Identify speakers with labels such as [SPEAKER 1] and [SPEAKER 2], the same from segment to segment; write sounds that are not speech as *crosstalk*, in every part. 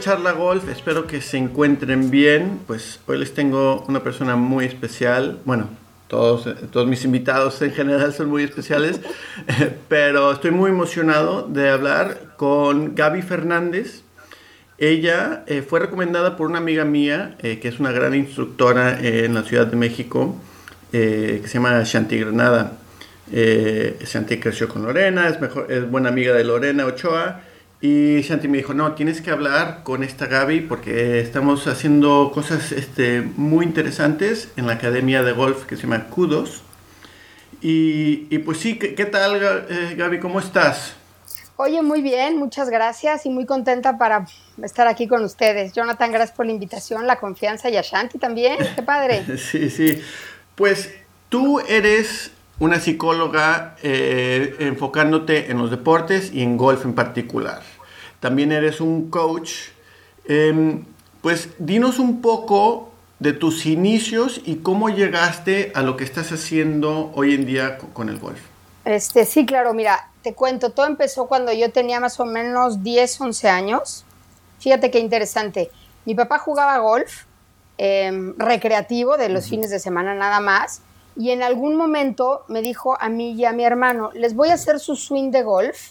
[SPEAKER 1] Charla Golf, espero que se encuentren bien. Pues hoy les tengo una persona muy especial. Bueno, todos, todos mis invitados en general son muy especiales, *laughs* pero estoy muy emocionado de hablar con Gaby Fernández. Ella eh, fue recomendada por una amiga mía, eh, que es una gran instructora en la Ciudad de México, eh, que se llama Shanti Granada. Shanti creció con Lorena, es, mejor, es buena amiga de Lorena Ochoa y Shanti me dijo, no, tienes que hablar con esta Gaby porque estamos haciendo cosas este, muy interesantes en la academia de golf que se llama Kudos. Y, y pues sí, ¿qué, tal eh, Gaby? ¿Cómo estás?
[SPEAKER 2] Oye, muy bien, muchas gracias y muy contenta para estar aquí con ustedes. Jonathan, gracias por la invitación, la confianza y a Shanti también, qué padre. *laughs*
[SPEAKER 1] sí, sí. Pues tú eres una psicóloga eh, enfocándote en los deportes y en golf en particular. También eres un coach. Em, pues dinos un poco de tus inicios y cómo llegaste a lo que estás haciendo hoy en día con el golf.
[SPEAKER 2] Este, sí, claro, mira, te cuento, todo empezó cuando yo tenía más o menos 10, 11 años. Fíjate qué interesante. Mi papá jugaba golf em, recreativo de los fines de semana nada más y en algún momento me dijo a mí y a mi hermano, les voy a hacer su swing de golf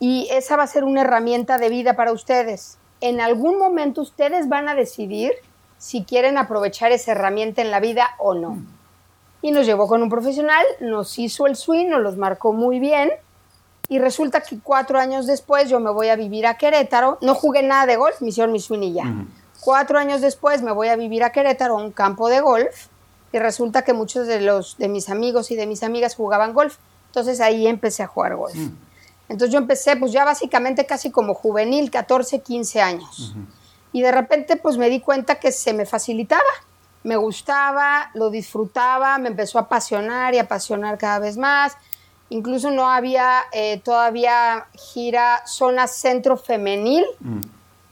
[SPEAKER 2] y esa va a ser una herramienta de vida para ustedes. En algún momento ustedes van a decidir si quieren aprovechar esa herramienta en la vida o no. Y nos llevó con un profesional, nos hizo el swing, nos los marcó muy bien. Y resulta que cuatro años después yo me voy a vivir a Querétaro. No jugué nada de golf, me hicieron mi swing y ya. Cuatro años después me voy a vivir a Querétaro, a un campo de golf y resulta que muchos de los de mis amigos y de mis amigas jugaban golf. Entonces ahí empecé a jugar golf. Mm. Entonces yo empecé pues ya básicamente casi como juvenil, 14, 15 años. Y de repente pues me di cuenta que se me facilitaba. Me gustaba, lo disfrutaba, me empezó a apasionar y apasionar cada vez más. Incluso no había eh, todavía gira zona centro femenil. Mm.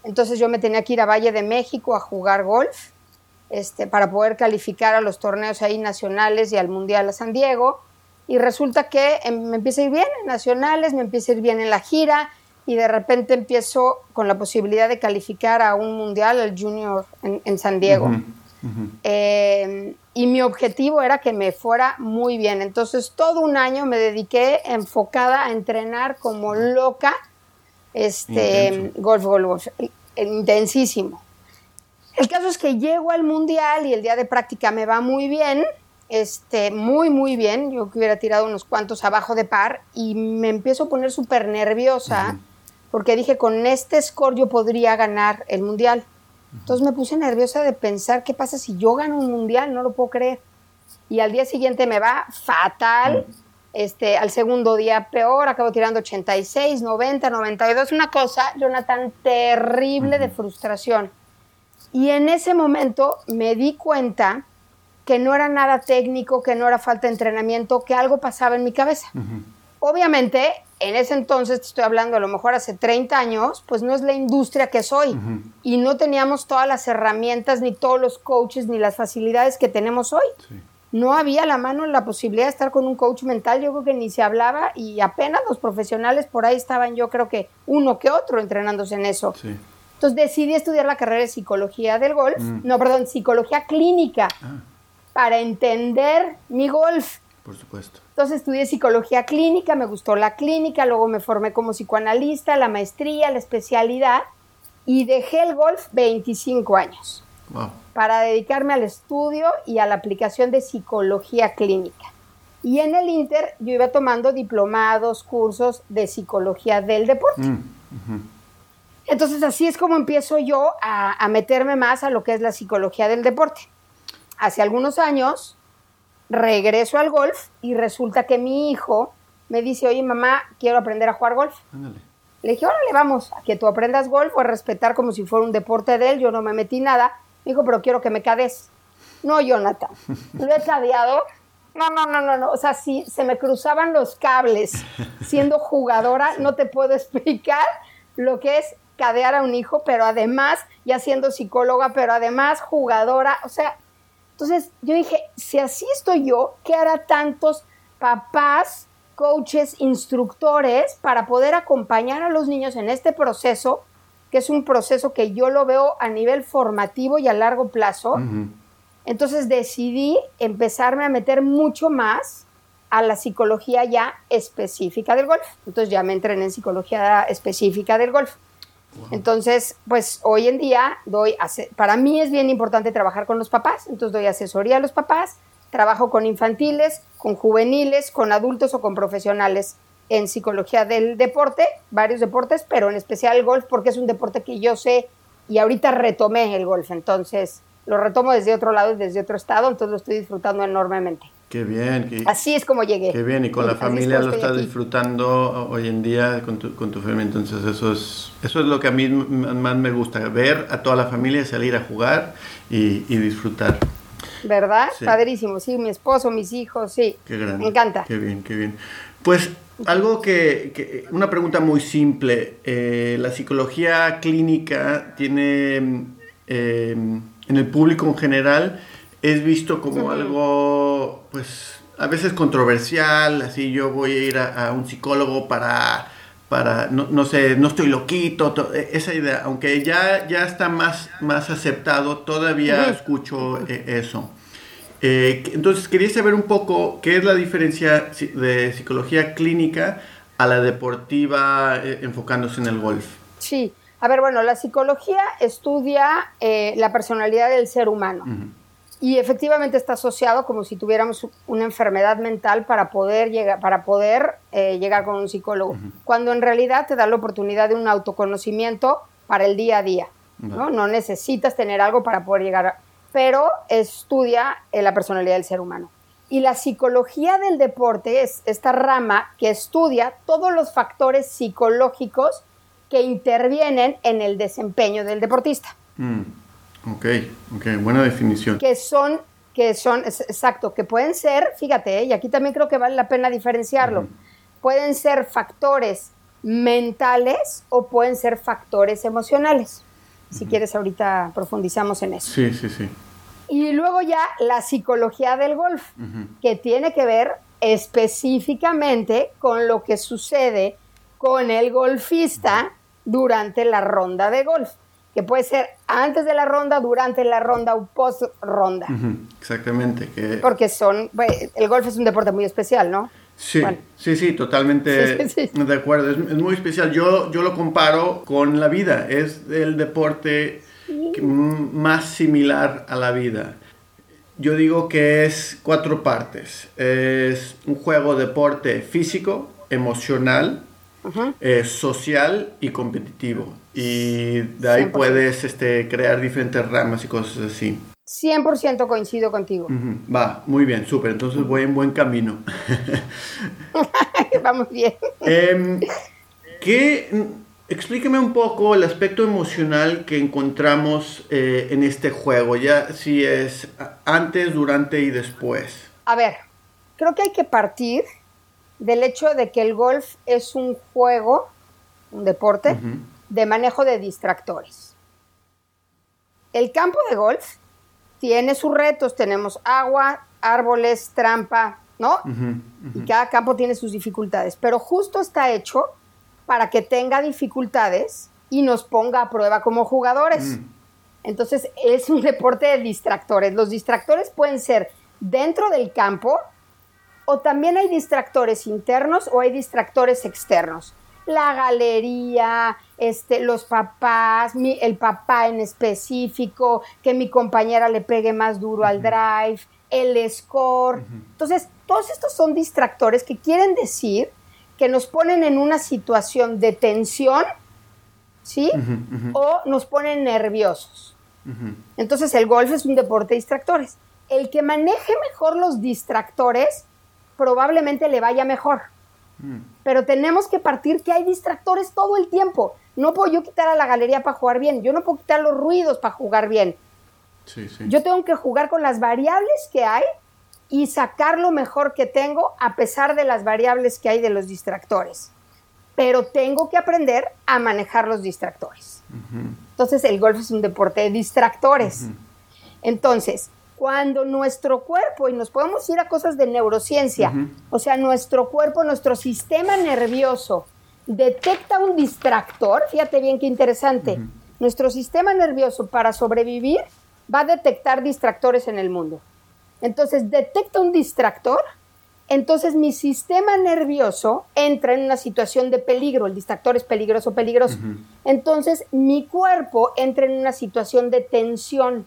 [SPEAKER 2] Entonces yo me tenía que ir a Valle de México a jugar golf este, para poder calificar a los torneos ahí nacionales y al Mundial a San Diego. Y resulta que em, me empieza a ir bien en nacionales, me empieza a ir bien en la gira y de repente empiezo con la posibilidad de calificar a un Mundial, al Junior en, San Diego. Em, y mi objetivo era que me fuera muy bien. Entonces todo un año me dediqué enfocada a entrenar como loca este, golf, golf, golf, intensísimo. El caso es que llego al mundial y el día de práctica me va muy bien, este, muy, muy bien. Yo que hubiera tirado unos cuantos abajo de par y me empiezo a poner súper nerviosa porque dije, con este score yo podría ganar el mundial. Entonces me puse nerviosa de pensar, ¿qué pasa si yo gano un mundial? No lo puedo creer. Y al día siguiente me va fatal. Este, al segundo día peor, acabo tirando 86, 90, 92, una cosa, Jonathan, terrible de frustración. Y en ese momento me di cuenta que no era nada técnico, que no era falta de entrenamiento, que algo pasaba en mi cabeza. Obviamente, en ese entonces, te estoy hablando a lo mejor hace 30 años, pues no es la industria que soy. Y no teníamos todas las herramientas, ni todos los coaches, ni las facilidades que tenemos hoy. No había a la mano la posibilidad de estar con un coach mental, yo creo que ni se hablaba y apenas los profesionales por ahí estaban, yo creo que uno que otro entrenándose en eso. Sí. Entonces decidí estudiar la carrera de psicología del golf, mm. no, perdón, psicología clínica, ah. Para entender mi golf.
[SPEAKER 1] Por supuesto.
[SPEAKER 2] Entonces estudié psicología clínica, me gustó la clínica, luego me formé como psicoanalista, la maestría, la especialidad y dejé el golf 25 años wow. para dedicarme al estudio y a la aplicación de psicología clínica. Y en el Inter yo iba tomando diplomados, cursos de psicología del deporte. Mm, entonces así es como empiezo yo a, meterme más a lo que es la psicología del deporte. Hace algunos años regreso al golf y resulta que mi hijo me dice, oye mamá, quiero aprender a jugar golf. Le dije, órale, vamos, a que tú aprendas golf o a respetar como si fuera un deporte de él, yo no me metí nada. Me dijo, pero quiero que me cades. No, Jonathan, *laughs* lo he cadeado. No, no, no, no, no. O sea, si se me cruzaban los cables siendo jugadora, no te puedo explicar lo que es cadear a un hijo, pero además ya siendo psicóloga, pero además jugadora, o sea, entonces yo dije, si así estoy yo, ¿qué hará tantos papás, coaches, instructores para poder acompañar a los niños en este proceso que es un proceso que yo lo veo a nivel formativo y a largo plazo. Entonces decidí empezarme a meter mucho más a la psicología ya específica del golf. Entonces ya me entrené en psicología específica del golf. Entonces, pues hoy en día doy, para mí es bien importante trabajar con los papás, entonces doy asesoría a los papás, trabajo con infantiles, con juveniles, con adultos o con profesionales en psicología del deporte, varios deportes, pero en especial el golf porque es un deporte que yo sé y ahorita retomé el golf, entonces lo retomo desde otro lado y desde otro estado, entonces lo estoy disfrutando enormemente.
[SPEAKER 1] Qué bien.
[SPEAKER 2] Así es como llegué.
[SPEAKER 1] Qué bien, y con la familia lo estás disfrutando hoy en día con tu, con tu familia, entonces eso es, eso es lo que a mí más me gusta, ver a toda la familia salir a jugar y, disfrutar.
[SPEAKER 2] ¿Verdad? Padrísimo, sí, mi esposo, mis hijos, sí. Qué grande. Me encanta.
[SPEAKER 1] Qué bien, qué bien. Pues algo que, una pregunta muy simple, eh, la psicología clínica tiene... Eh, en el público en general es visto como algo, pues, a veces controversial, así yo voy a ir a, un psicólogo para, para no, sé, no estoy loquito, e, esa idea, aunque ya, ya está más, más aceptado, todavía escucho eh, eso. Eh, entonces, quería saber un poco qué es la diferencia de psicología clínica a la deportiva eh, enfocándose en el golf.
[SPEAKER 2] Sí, a ver, bueno, la psicología estudia eh, la personalidad del ser humano y efectivamente está asociado como si tuviéramos una enfermedad mental para poder llegar, para poder, eh, llegar con un psicólogo, cuando en realidad te da la oportunidad de un autoconocimiento para el día a día. ¿no? no necesitas tener algo para poder llegar, pero estudia eh, la personalidad del ser humano. Y la psicología del deporte es esta rama que estudia todos los factores psicológicos que intervienen en el desempeño del deportista.
[SPEAKER 1] Mm, ok, ok, buena definición.
[SPEAKER 2] Que son, que son, exacto, que pueden ser, fíjate, ¿eh? y aquí también creo que vale la pena diferenciarlo, pueden ser factores mentales o pueden ser factores emocionales. Si quieres, ahorita profundizamos en eso.
[SPEAKER 1] Sí, sí, sí.
[SPEAKER 2] Y luego ya la psicología del golf, que tiene que ver específicamente con lo que sucede con el golfista durante la ronda de golf, que puede ser antes de la ronda, durante la ronda o post ronda.
[SPEAKER 1] Exactamente.
[SPEAKER 2] Porque son, el golf es un deporte muy especial, ¿no?
[SPEAKER 1] Sí, sí, sí, totalmente de acuerdo. Es, muy especial. Yo, yo lo comparo con la vida. Es el deporte más similar a la vida. Yo digo que es cuatro partes. Es un juego deporte físico, emocional, eh, social y competitivo. Y de ahí puedes este, crear diferentes ramas y cosas así.
[SPEAKER 2] 100% coincido contigo.
[SPEAKER 1] Va, muy bien, súper. Entonces voy en buen camino. *laughs* *laughs*
[SPEAKER 2] Vamos bien.
[SPEAKER 1] eh, explíqueme un poco el aspecto emocional que encontramos eh, en este juego, ya si es antes, durante y después.
[SPEAKER 2] A ver, creo que hay que partir del hecho de que el golf es un juego, un deporte, de manejo de distractores. El campo de golf tiene sus retos, tenemos agua, árboles, trampa, ¿no? Y cada campo tiene sus dificultades, pero justo está hecho para que tenga dificultades y nos ponga a prueba como jugadores. Entonces es un deporte de distractores. Los distractores pueden ser dentro del campo, o también hay distractores internos o hay distractores externos. La galería, este, los papás, el papá en específico, que mi compañera le pegue más duro al drive, el score. Entonces, todos estos son distractores que quieren decir que nos ponen en una situación de tensión, ¿sí? O nos ponen nerviosos. Entonces, el golf es un deporte de distractores. El que maneje mejor los distractores probablemente le vaya mejor. Mm. Pero tenemos que partir que hay distractores todo el tiempo. No puedo yo quitar a la galería para jugar bien. Yo no puedo quitar los ruidos para jugar bien. Yo tengo que jugar con las variables que hay y sacar lo mejor que tengo a pesar de las variables que hay de los distractores. Pero tengo que aprender a manejar los distractores. Entonces el golf es un deporte de distractores. Entonces, cuando nuestro cuerpo, y nos podemos ir a cosas de neurociencia, o sea, nuestro cuerpo, nuestro sistema nervioso detecta un distractor, fíjate bien qué interesante, nuestro sistema nervioso para sobrevivir va a detectar distractores en el mundo. Entonces, detecta un distractor, entonces mi sistema nervioso entra en una situación de peligro, el distractor es peligroso, peligroso. Entonces, mi cuerpo entra en una situación de tensión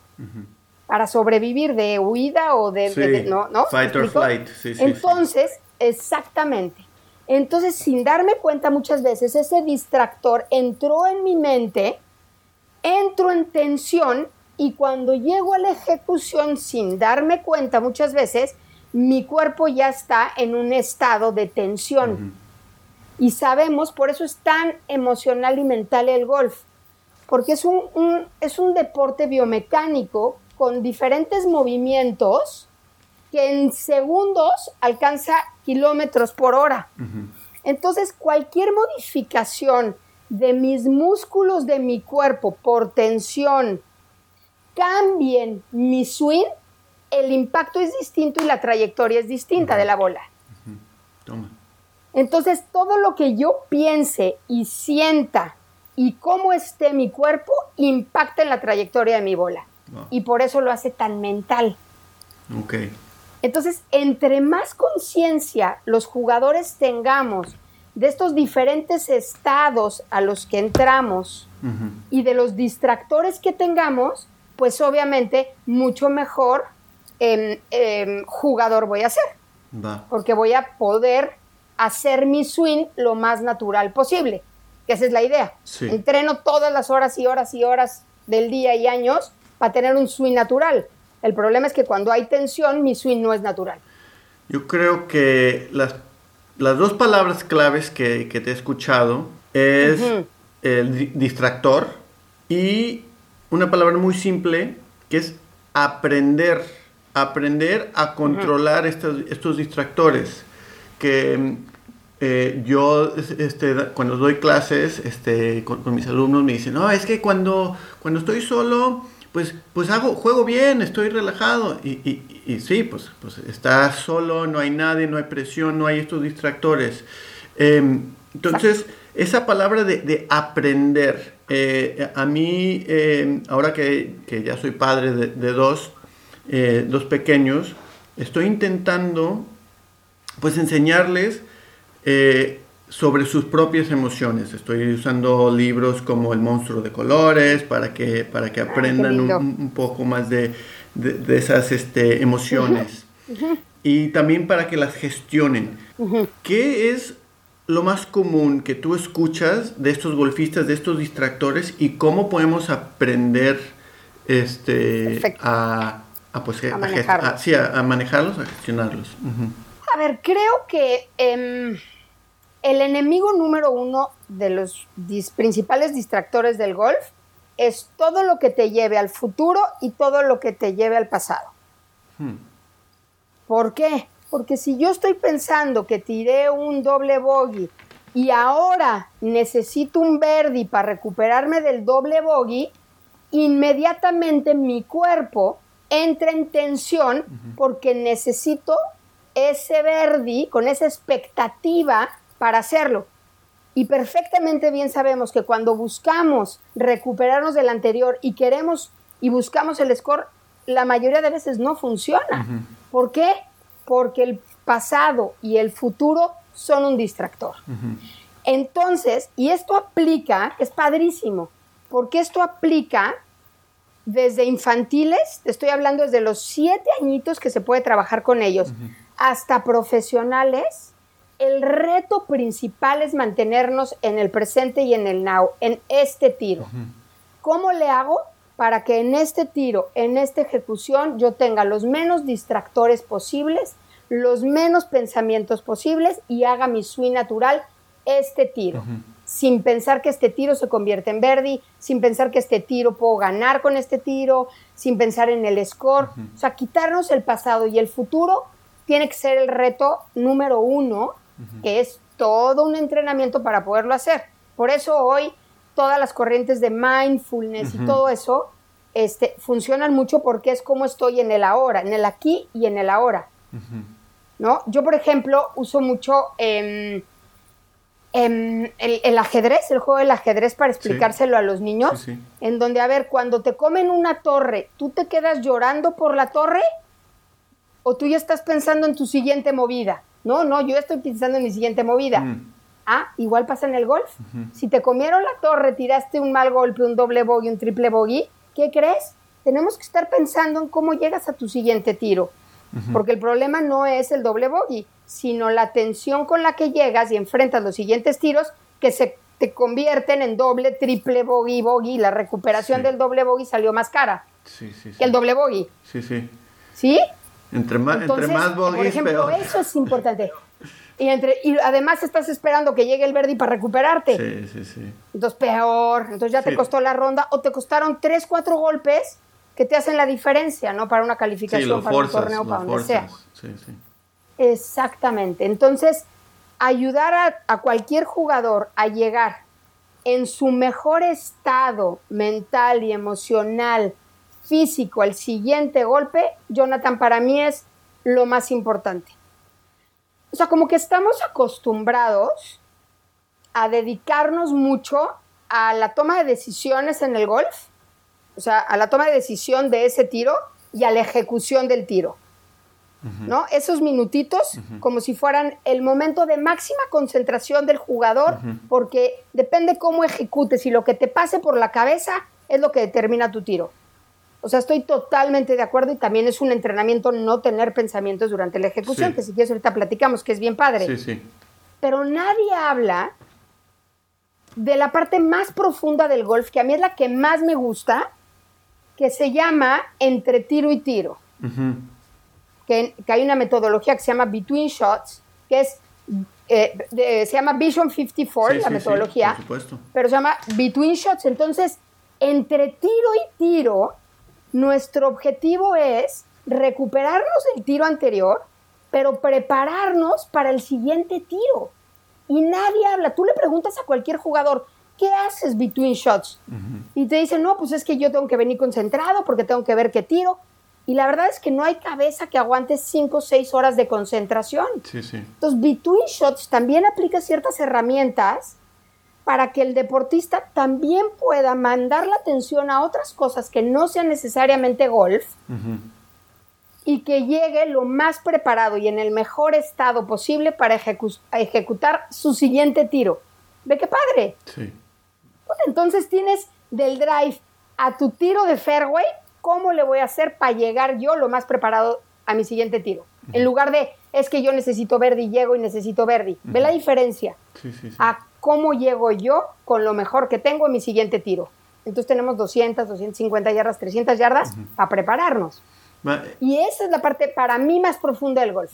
[SPEAKER 2] para sobrevivir, de huida o de... ¿no?
[SPEAKER 1] Fight or flight.
[SPEAKER 2] entonces, exactamente. Entonces, sin darme cuenta muchas veces, ese distractor entró en mi mente, entro en tensión y cuando llego a la ejecución sin darme cuenta muchas veces, mi cuerpo ya está en un estado de tensión. Y sabemos, por eso es tan emocional y mental el golf, porque es un, es un deporte biomecánico con diferentes movimientos que en segundos alcanza kilómetros por hora. Entonces, cualquier modificación de mis músculos de mi cuerpo por tensión, cambien mi swing, el impacto es distinto y la trayectoria es distinta de la bola. Entonces, todo lo que yo piense y sienta y cómo esté mi cuerpo impacta en la trayectoria de mi bola. Y por eso lo hace tan mental. Entonces, entre más conciencia los jugadores tengamos de estos diferentes estados a los que entramos y de los distractores que tengamos, pues obviamente mucho mejor em, em, jugador voy a ser. Porque voy a poder hacer mi swing lo más natural posible, que esa es la idea. Entreno todas las horas y horas y horas del día y años para tener un swing natural. El problema es que cuando hay tensión, mi swing no es natural.
[SPEAKER 1] Yo creo que las, las dos palabras claves que, que te he escuchado es el distractor y una palabra muy simple que es aprender, aprender a controlar estos, estos, distractores. Que eh, yo este, cuando doy clases este, con, mis alumnos me dicen, no, es que cuando, cuando estoy solo, pues, pues hago, juego bien, estoy relajado. Y, y, y sí, pues, pues solo, no hay nadie, no hay presión, no hay estos distractores. Em, entonces, esa palabra de, aprender, eh, a mí, eh, ahora que, ya soy padre de, dos, eh, dos pequeños, estoy intentando pues enseñarles sobre sus propias emociones. Estoy usando libros como El monstruo de colores para que, para que aprendan un, poco más de, esas este, emociones. Y también para que las gestionen. ¿Qué es lo más común que tú escuchas de estos golfistas, de estos distractores y cómo podemos aprender este, a, pues, manejarlos. A, manejarlos, a gestionarlos?
[SPEAKER 2] A ver, creo que em, el enemigo número uno de los principales distractores del golf es todo lo que te lleve al futuro y todo lo que te lleve al pasado. Hmm. ¿Por qué? Porque si yo estoy pensando que tiré un doble bogey y ahora necesito un verdi para recuperarme del doble bogey, inmediatamente mi cuerpo entra en tensión porque necesito ese verdi con esa expectativa para hacerlo. Y perfectamente bien sabemos que cuando buscamos recuperarnos del anterior y queremos y buscamos el score, la mayoría de veces no funciona. ¿Por qué? porque el pasado y el futuro son un distractor. Entonces, y esto aplica, es padrísimo, porque esto aplica desde infantiles, te estoy hablando desde los siete añitos que se puede trabajar con ellos, hasta profesionales, el reto principal es mantenernos en el presente y en el now, en este tiro. ¿Cómo le hago para que en este tiro, en esta ejecución, yo tenga los menos distractores posibles, los menos pensamientos posibles y haga mi swing natural este tiro. Sin pensar que este tiro se convierte en verdi, sin pensar que este tiro puedo ganar con este tiro, sin pensar en el score. O sea, quitarnos el pasado y el futuro tiene que ser el reto número uno, que es todo un entrenamiento para poderlo hacer. Por eso hoy todas las corrientes de mindfulness y todo eso este, funcionan mucho porque es como estoy en el ahora, en el aquí y en el ahora. ¿no? Yo, por ejemplo, uso mucho em, em, el, ajedrez, el juego del ajedrez para explicárselo a los niños, en donde, a ver, cuando te comen una torre, ¿tú te quedas llorando por la torre? ¿O tú ya estás pensando en tu siguiente movida? No, no, yo estoy pensando en mi siguiente movida. Mm. Ah, igual pasa en el golf. Si te comieron la torre, tiraste un mal golpe, un doble bogey, un triple bogey, ¿qué crees? Tenemos que estar pensando en cómo llegas a tu siguiente tiro. Porque el problema no es el doble bogey, sino la tensión con la que llegas y enfrentas los siguientes tiros que se te convierten en doble, triple bogey, bogey. La recuperación del doble bogey salió más cara sí, sí, que el doble bogey.
[SPEAKER 1] Sí, sí.
[SPEAKER 2] ¿Sí?
[SPEAKER 1] Entre más, entre más
[SPEAKER 2] Por ejemplo, eso es importante. *laughs* Y, entre, y además estás esperando que llegue el Verdi para recuperarte.
[SPEAKER 1] Sí, sí, sí.
[SPEAKER 2] Entonces, peor. Entonces ya te costó la ronda o te costaron tres, cuatro golpes que te hacen la diferencia, ¿no? Para una calificación, para un torneo, para donde sea. Sí, sí. Exactamente. Entonces, ayudar a, a cualquier jugador a llegar en su mejor estado mental y emocional, físico, al siguiente golpe, Jonathan, para mí es lo más importante o sea, como que estamos acostumbrados a dedicarnos mucho a la toma de decisiones en el golf, o sea, a la toma de decisión de ese tiro y a la ejecución del tiro. ¿No? Esos minutitos como si fueran el momento de máxima concentración del jugador, porque depende cómo ejecutes y lo que te pase por la cabeza es lo que determina tu tiro. O sea, estoy totalmente de acuerdo y también es un entrenamiento no tener pensamientos durante la ejecución, que si quieres ahorita platicamos, que es bien padre.
[SPEAKER 1] Sí, sí.
[SPEAKER 2] Pero nadie habla de la parte más profunda del golf, que a mí es la que más me gusta, que se llama entre tiro y tiro. que, hay una metodología que se llama Between Shots, que es eh, se llama Vision 54, la metodología,
[SPEAKER 1] por supuesto.
[SPEAKER 2] pero se llama Between Shots. Entonces, entre tiro y tiro, nuestro objetivo es recuperarnos del tiro anterior, pero prepararnos para el siguiente tiro. Y nadie habla. Tú le preguntas a cualquier jugador, ¿qué haces between shots? Y te dicen, no, pues es que yo tengo que venir concentrado porque tengo que ver qué tiro. Y la verdad es que no hay cabeza que aguante 5 o 6 horas de concentración.
[SPEAKER 1] Sí, sí.
[SPEAKER 2] Entonces, between shots también aplica ciertas herramientas para que el deportista también pueda mandar la atención a otras cosas que no sean necesariamente golf y que llegue lo más preparado y en el mejor estado posible para ejecutar su siguiente tiro. ¿Ve qué padre?
[SPEAKER 1] Sí.
[SPEAKER 2] entonces tienes del drive a tu tiro de fairway, ¿cómo le voy a hacer para llegar yo lo más preparado a mi siguiente tiro? En lugar de, es que yo necesito verde y llego y necesito verde. ¿Ve la diferencia?
[SPEAKER 1] Sí, sí, sí
[SPEAKER 2] cómo llego yo con lo mejor que tengo en mi siguiente tiro. Entonces tenemos 200, 250 yardas, 300 yardas para prepararnos. y esa es la parte para mí más profunda del golf.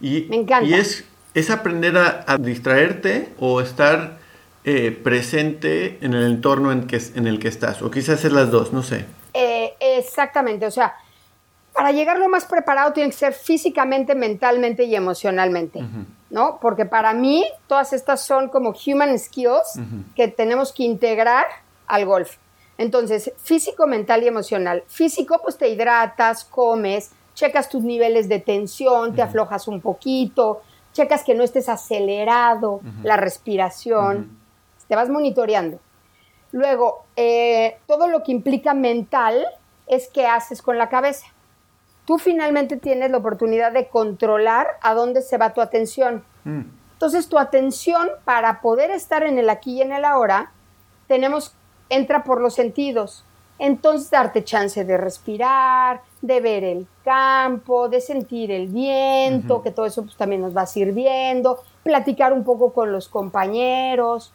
[SPEAKER 1] y,
[SPEAKER 2] Me encanta.
[SPEAKER 1] Y es, es aprender a, distraerte o estar eh, presente en el entorno en, que, en el que estás. O quizás es las dos, no sé.
[SPEAKER 2] Eh, exactamente, o sea, para llegar lo más preparado tiene que ser físicamente, mentalmente y emocionalmente. ¿No? Porque para mí todas estas son como human skills que tenemos que integrar al golf. Entonces, físico, mental y emocional. Físico, pues te hidratas, comes, checas tus niveles de tensión, te aflojas un poquito, checas que no estés acelerado, la respiración, te vas monitoreando. Luego, eh, todo lo que implica mental es qué haces con la cabeza tú finalmente tienes la oportunidad de controlar a dónde se va tu atención. Mm. Entonces, tu atención para poder estar en el aquí y en el ahora, tenemos, entra por los sentidos. Entonces, darte chance de respirar, de ver el campo, de sentir el viento, que todo eso pues, también nos va sirviendo, platicar un poco con los compañeros,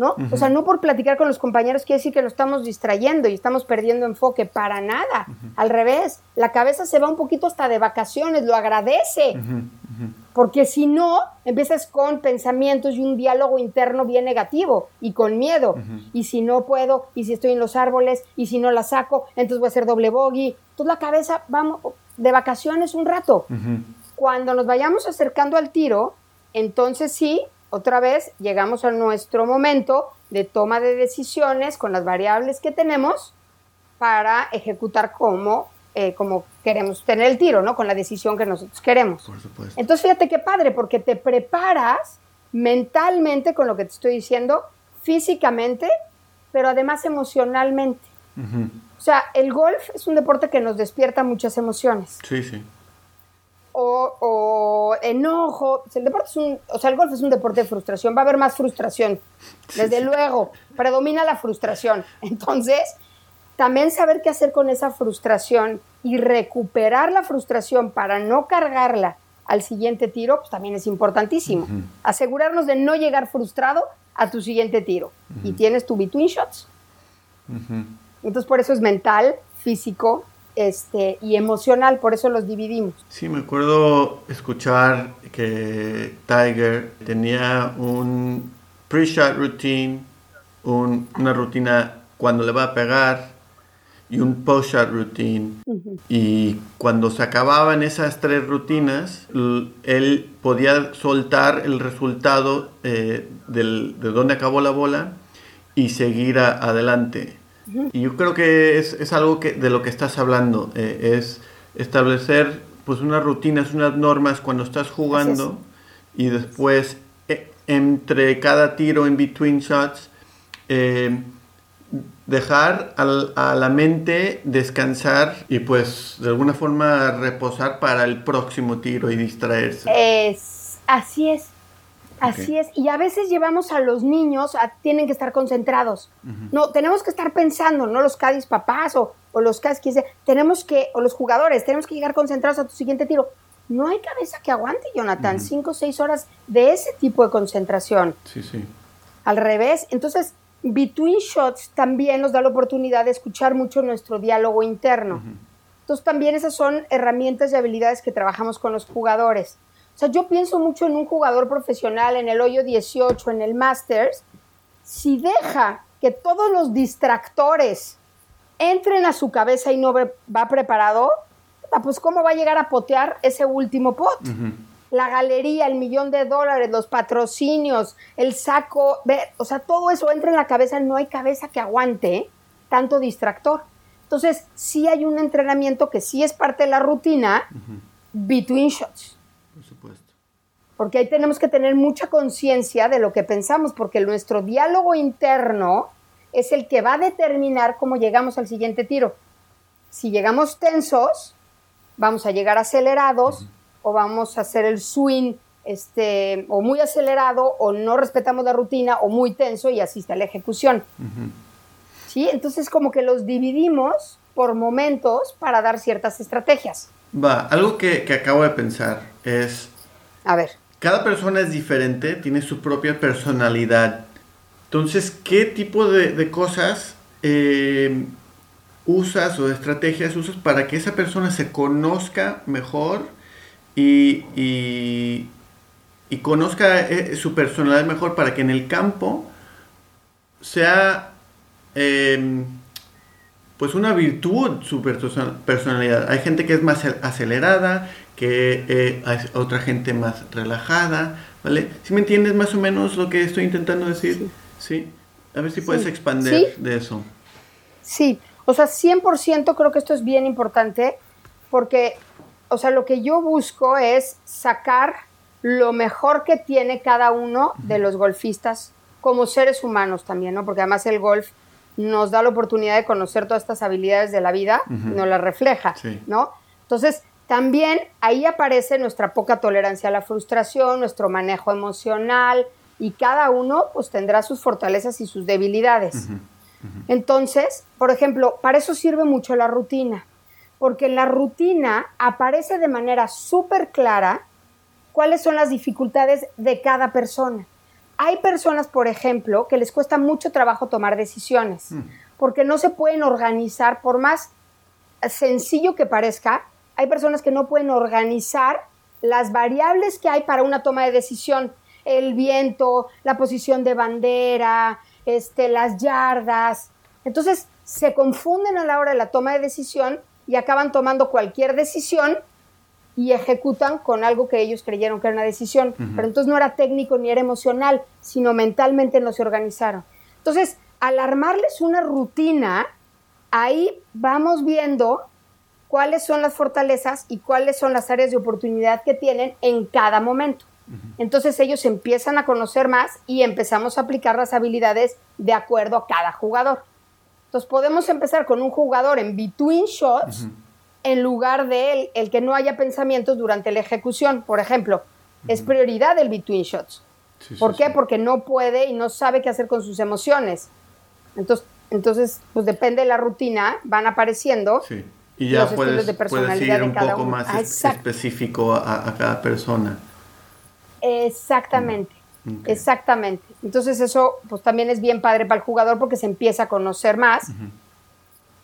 [SPEAKER 2] ¿no? O sea, no por platicar con los compañeros quiere decir que lo estamos distrayendo y estamos perdiendo enfoque, para nada. Al revés, la cabeza se va un poquito hasta de vacaciones, lo agradece. Porque si no, empiezas con pensamientos y un diálogo interno bien negativo y con miedo. Y si no puedo, y si estoy en los árboles, y si no la saco, entonces voy a hacer doble bogey. Entonces la cabeza, vamos, de vacaciones un rato. Cuando nos vayamos acercando al tiro, entonces sí, otra vez llegamos a nuestro momento de toma de decisiones con las variables que tenemos para ejecutar como, eh, como queremos tener el tiro, ¿no? Con la decisión que nosotros queremos.
[SPEAKER 1] Por supuesto.
[SPEAKER 2] Entonces fíjate qué padre, porque te preparas mentalmente con lo que te estoy diciendo, físicamente, pero además emocionalmente. O sea, el golf es un deporte que nos despierta muchas emociones.
[SPEAKER 1] Sí, sí.
[SPEAKER 2] O, enojo. El deporte es un, o sea, el golf es un deporte de frustración. Va a haber más frustración. Desde luego, predomina la frustración. Entonces, también saber qué hacer con esa frustración y recuperar la frustración para no cargarla al siguiente tiro, pues también es importantísimo. Asegurarnos de no llegar frustrado a tu siguiente tiro. Y tienes tu between shots. Entonces por eso es mental, físico este, y emocional, por eso los dividimos.
[SPEAKER 1] Sí, me acuerdo escuchar que Tiger tenía un pre-shot routine, una rutina cuando le va a pegar, y un post-shot routine. Y cuando se acababan esas tres rutinas, él podía soltar el resultado eh, de dónde acabó la bola y seguir adelante. Y yo creo que es, algo que, de lo que estás hablando, eh, es establecer pues unas rutinas, unas normas cuando estás jugando y después eh, entre cada tiro en between shots dejar a la mente descansar y pues de alguna forma reposar para el próximo tiro y distraerse.
[SPEAKER 2] Es, así es, así es. Y a veces llevamos a los niños a tienen que estar concentrados. No, tenemos que estar pensando, no los cadis papás o, los cadis que tenemos que, o los jugadores, tenemos que llegar concentrados a tu siguiente tiro. No hay cabeza que aguante, Jonathan, cinco o seis horas de ese tipo de concentración.
[SPEAKER 1] Sí, sí.
[SPEAKER 2] Al revés, entonces Between Shots también nos da la oportunidad de escuchar mucho nuestro diálogo interno. Entonces también esas son herramientas y habilidades que trabajamos con los jugadores. Sea, yo pienso mucho en un jugador profesional, en el hoyo 18, en el Masters. Si deja que todos los distractores entren a su cabeza y no va preparado, pues cómo va a llegar a potear ese último pot la galería, el millón de dólares, los patrocinios, el saco, o sea, todo eso entra en la cabeza, no hay cabeza que aguante tanto distractor. Entonces, sí hay un entrenamiento que sí es parte de la rutina, between shots. Porque ahí tenemos que tener mucha conciencia de lo que pensamos, porque nuestro diálogo interno es el que va a determinar cómo llegamos al siguiente tiro. Si llegamos tensos, vamos a llegar acelerados, o vamos a hacer el swing este, o muy acelerado o no respetamos la rutina o muy tenso y asiste a la ejecución. ¿Sí? Entonces como que los dividimos por momentos para dar ciertas estrategias.
[SPEAKER 1] Va, algo que, acabo de pensar es...
[SPEAKER 2] A ver.
[SPEAKER 1] Cada persona es diferente, tiene su propia personalidad. Entonces, ¿qué tipo de, cosas eh, usas o estrategias usas para que esa persona se conozca mejor? y, conozca eh, su personalidad mejor para que en el campo sea em, pues una virtud su personalidad. Hay gente que es más acelerada, que eh, hay otra gente más relajada, ¿vale? ¿Sí me entiendes más o menos lo que estoy intentando decir? Sí. A ver si puedes expandir de eso.
[SPEAKER 2] Sí, o sea, 100% creo que esto es bien importante porque o sea, lo que yo busco es sacar lo mejor que tiene cada uno de los golfistas como seres humanos también, ¿no? Porque además el golf nos da la oportunidad de conocer todas estas habilidades de la vida, nos las refleja, ¿no? Entonces, también ahí aparece nuestra poca tolerancia a la frustración, nuestro manejo emocional, y cada uno pues tendrá sus fortalezas y sus debilidades. Entonces, por ejemplo, para eso sirve mucho la rutina porque en la rutina aparece de manera súper clara cuáles son las dificultades de cada persona. Hay personas, por ejemplo, que les cuesta mucho trabajo tomar decisiones, mm. porque no se pueden organizar, por más sencillo que parezca, hay personas que no pueden organizar las variables que hay para una toma de decisión, el viento, la posición de bandera, este, las yardas. Entonces, se confunden a la hora de la toma de decisión y acaban tomando cualquier decisión y ejecutan con algo que ellos creyeron que era una decisión. Pero entonces no era técnico ni era emocional, sino mentalmente no se organizaron. Entonces, al armarles una rutina, ahí vamos viendo cuáles son las fortalezas y cuáles son las áreas de oportunidad que tienen en cada momento. Entonces ellos empiezan a conocer más y empezamos a aplicar las habilidades de acuerdo a cada jugador. Entonces podemos empezar con un jugador en between shots en lugar de el, que no haya pensamientos durante la ejecución. Por ejemplo, es prioridad el between shots. ¿Por qué? Porque no puede y no sabe qué hacer con sus emociones. Entonces, entonces pues depende de la rutina, van apareciendo.
[SPEAKER 1] Y ya los puedes, de personalidad ir un poco más ah, específico a, cada persona.
[SPEAKER 2] Exactamente, exactamente. Entonces eso pues también es bien padre para el jugador porque se empieza a conocer más.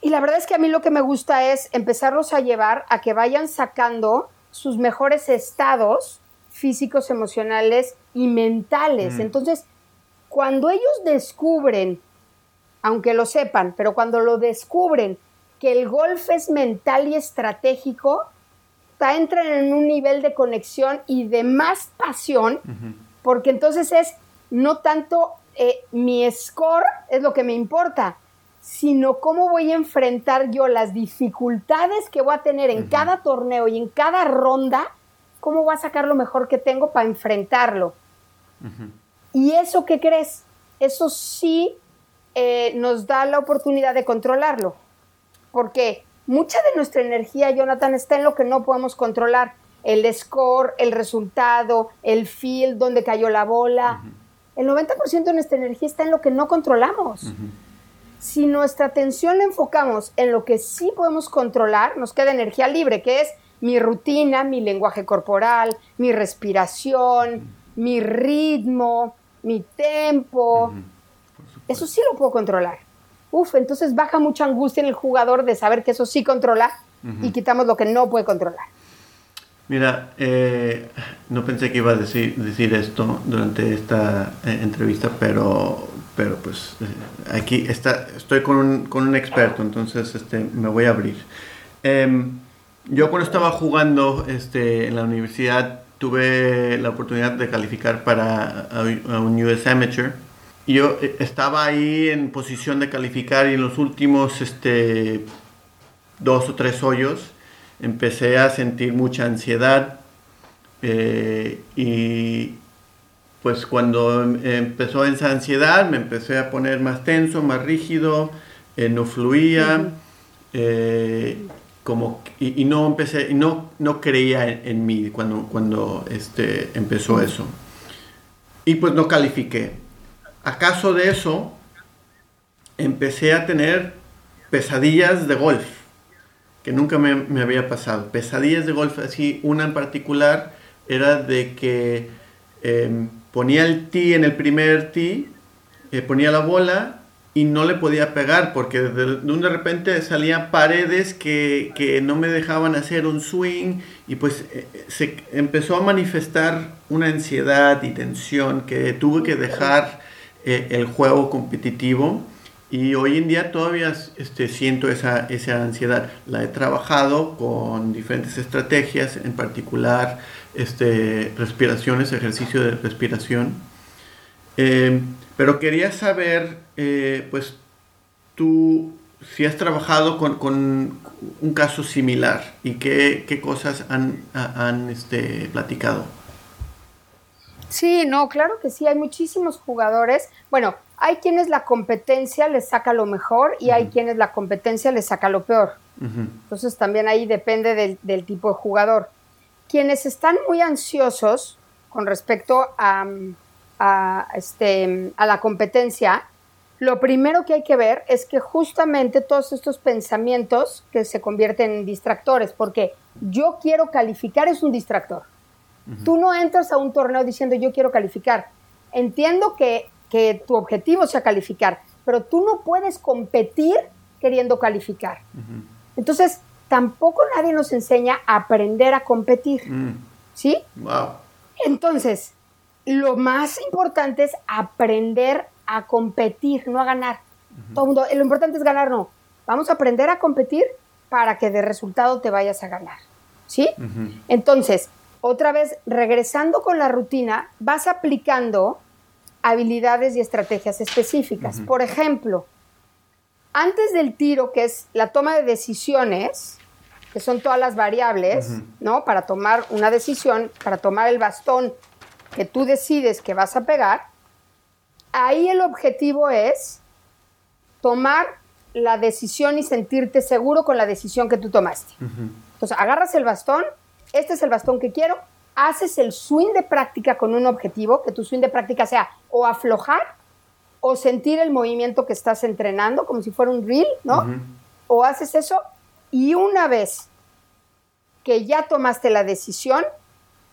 [SPEAKER 2] Y la verdad es que a mí lo que me gusta es empezarlos a llevar a que vayan sacando sus mejores estados físicos, emocionales y mentales. Mm. Entonces, cuando ellos descubren, aunque lo sepan, pero cuando lo descubren, que el golf es mental y estratégico, entran en un nivel de conexión y de más pasión, porque entonces es no tanto eh, mi score es lo que me importa, sino cómo voy a enfrentar yo las dificultades que voy a tener en cada torneo y en cada ronda, cómo voy a sacar lo mejor que tengo para enfrentarlo. Y eso, ¿qué crees? Eso sí eh, nos da la oportunidad de controlarlo porque mucha de nuestra energía, Jonathan, está en lo que no podemos controlar. El score, el resultado, el field, donde cayó la bola. El 90% de nuestra energía está en lo que no controlamos. Si nuestra atención la enfocamos en lo que sí podemos controlar, nos queda energía libre, que es mi rutina, mi lenguaje corporal, mi respiración, mi ritmo, mi tempo. Eso sí lo puedo controlar uf, entonces baja mucha angustia en el jugador de saber que eso sí controla y quitamos lo que no puede controlar.
[SPEAKER 1] Mira, eh, no pensé que iba a decir, decir esto durante esta eh, entrevista, pero, pero pues eh, aquí está, estoy con un, con un, experto, entonces este, me voy a abrir. Em, yo cuando estaba jugando este, en la universidad tuve la oportunidad de calificar para un US Amateur yo eh, estaba ahí en posición de calificar y en los últimos este, dos o tres hoyos empecé a sentir mucha ansiedad eh, y pues cuando em, empezó esa ansiedad me empecé a poner más tenso, más rígido, eh, no fluía, como, y, no empecé, y no, no creía en, mí cuando, cuando este, empezó eso. Y pues no califiqué. ¿Acaso de eso empecé a tener pesadillas de golf? Que nunca me, había pasado. Pesadillas de golf, así, una en particular era de que em, ponía el tee en el primer tee, eh, ponía la bola y no le podía pegar porque de, de repente salían paredes que, que, no me dejaban hacer un swing y pues eh, se empezó a manifestar una ansiedad y tensión que tuve que dejar eh, el juego competitivo y hoy en día todavía este, siento esa, esa ansiedad. La he trabajado con diferentes estrategias, en particular este, respiraciones, ejercicio de respiración. Eh, pero quería saber, eh, pues, tú si has trabajado con, con un caso similar y qué, qué cosas han, han este, platicado.
[SPEAKER 2] Sí, no, claro que sí, hay muchísimos jugadores. Bueno, hay quienes la competencia les saca lo mejor y hay quienes la competencia les saca lo peor. Entonces también ahí depende del, tipo de jugador. Quienes están muy ansiosos con respecto a, este, a la competencia, lo primero que hay que ver es que justamente todos estos pensamientos que se convierten en distractores, porque yo quiero calificar es un distractor. Tú no entras a un torneo diciendo yo quiero calificar. Entiendo que, tu objetivo sea calificar, pero tú no puedes competir queriendo calificar. Entonces, tampoco nadie nos enseña a aprender a competir. Mm. ¿Sí?
[SPEAKER 1] Wow.
[SPEAKER 2] Entonces, lo más importante es aprender a competir, no a ganar. Todo mundo, lo importante es ganar, no. Vamos a aprender a competir para que de resultado te vayas a ganar. ¿Sí? Entonces, otra vez, regresando con la rutina, vas aplicando habilidades y estrategias específicas. Por ejemplo, antes del tiro, que es la toma de decisiones, que son todas las variables, ¿no? Para tomar una decisión, para tomar el bastón que tú decides que vas a pegar, ahí el objetivo es tomar la decisión y sentirte seguro con la decisión que tú tomaste. Entonces, agarras el bastón, este es el bastón que quiero, haces el swing de práctica con un objetivo, que tu swing de práctica sea o aflojar o sentir el movimiento que estás entrenando, como si fuera un drill, ¿no? O haces eso y una vez que ya tomaste la decisión,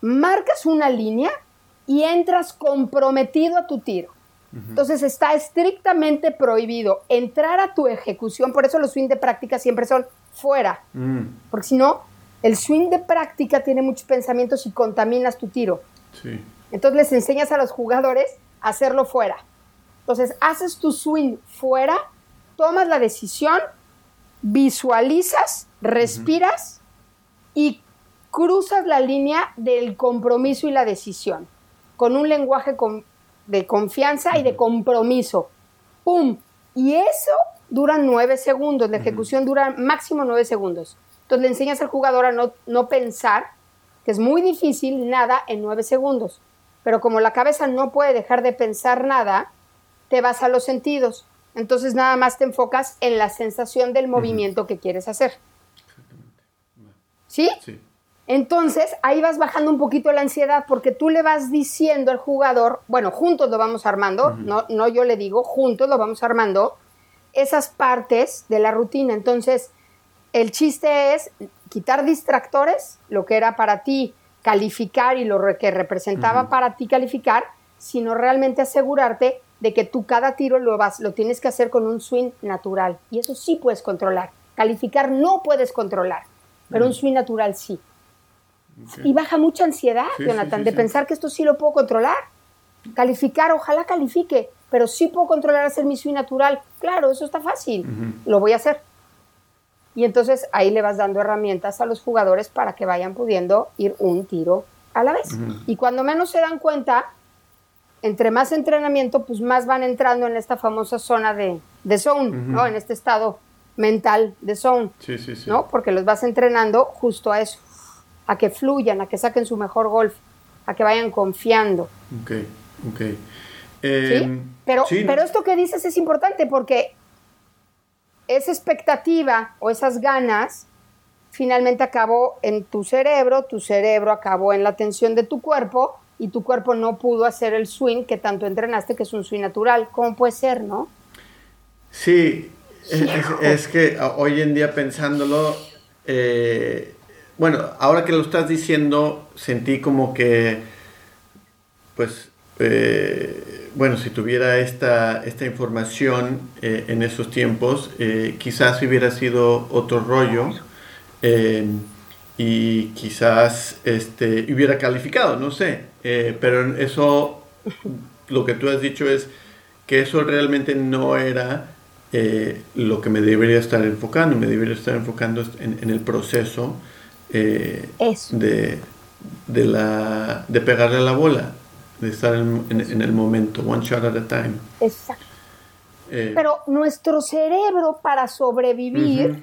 [SPEAKER 2] marcas una línea y entras comprometido a tu tiro. Entonces está estrictamente prohibido entrar a tu ejecución, por eso los swing de práctica siempre son fuera, mm. porque si no, el swing de práctica tiene muchos pensamientos y contaminas tu tiro. Entonces les enseñas a los jugadores a hacerlo fuera. Entonces haces tu swing fuera, tomas la decisión, visualizas, respiras y cruzas la línea del compromiso y la decisión con un lenguaje de confianza y de compromiso. ¡Pum! Y eso dura nueve segundos, la ejecución dura máximo nueve segundos. Entonces le enseñas al jugador a no, no pensar, que es muy difícil, nada en nueve segundos. Pero como la cabeza no puede dejar de pensar nada, te vas a los sentidos. Entonces nada más te enfocas en la sensación del movimiento que quieres hacer. ¿Sí? Sí. Entonces ahí vas bajando un poquito la ansiedad porque tú le vas diciendo al jugador, bueno, juntos lo vamos armando, no, no yo le digo, juntos lo vamos armando, esas partes de la rutina. Entonces, el chiste es quitar distractores, lo que era para ti calificar y lo que representaba para ti calificar, sino realmente asegurarte de que tú cada tiro lo vas, lo tienes que hacer con un swing natural. Y eso sí puedes controlar. Calificar no puedes controlar, pero un swing natural sí. Y baja mucha ansiedad, Jonathan, de pensar que esto sí lo puedo controlar. Calificar, ojalá califique, pero sí puedo controlar hacer mi swing natural. Claro, eso está fácil, lo voy a hacer. Y entonces ahí le vas dando herramientas a los jugadores para que vayan pudiendo ir un tiro a la vez. Y cuando menos se dan cuenta, entre más entrenamiento, pues más van entrando en esta famosa zona de, de zone, ¿no? En este estado mental de zone, sí, sí, sí. ¿no? Porque los vas entrenando justo a eso, a que fluyan, a que saquen su mejor golf, a que vayan confiando.
[SPEAKER 1] Ok, ok. ¿Sí?
[SPEAKER 2] Em, pero, pero esto que dices es importante porque esa expectativa o esas ganas finalmente acabó en tu cerebro, tu cerebro acabó en la tensión de tu cuerpo y tu cuerpo no pudo hacer el swing que tanto entrenaste, que es un swing natural. ¿Cómo puede ser, no?
[SPEAKER 1] Sí, es, que hoy en día pensándolo, eh, bueno, ahora que lo estás diciendo, sentí como que, pues, eh, bueno, si tuviera esta, esta información eh, en esos tiempos, quizás hubiera sido otro rollo y quizás este, hubiera calificado, no sé, pero eso, lo que tú has dicho es que eso realmente no era lo que me debería estar enfocando, me debería estar enfocando en el proceso eh, de, de, la, de pegarle a la bola, de estar en, el momento, one shot at a time.
[SPEAKER 2] Exacto. Eh, Pero nuestro cerebro para sobrevivir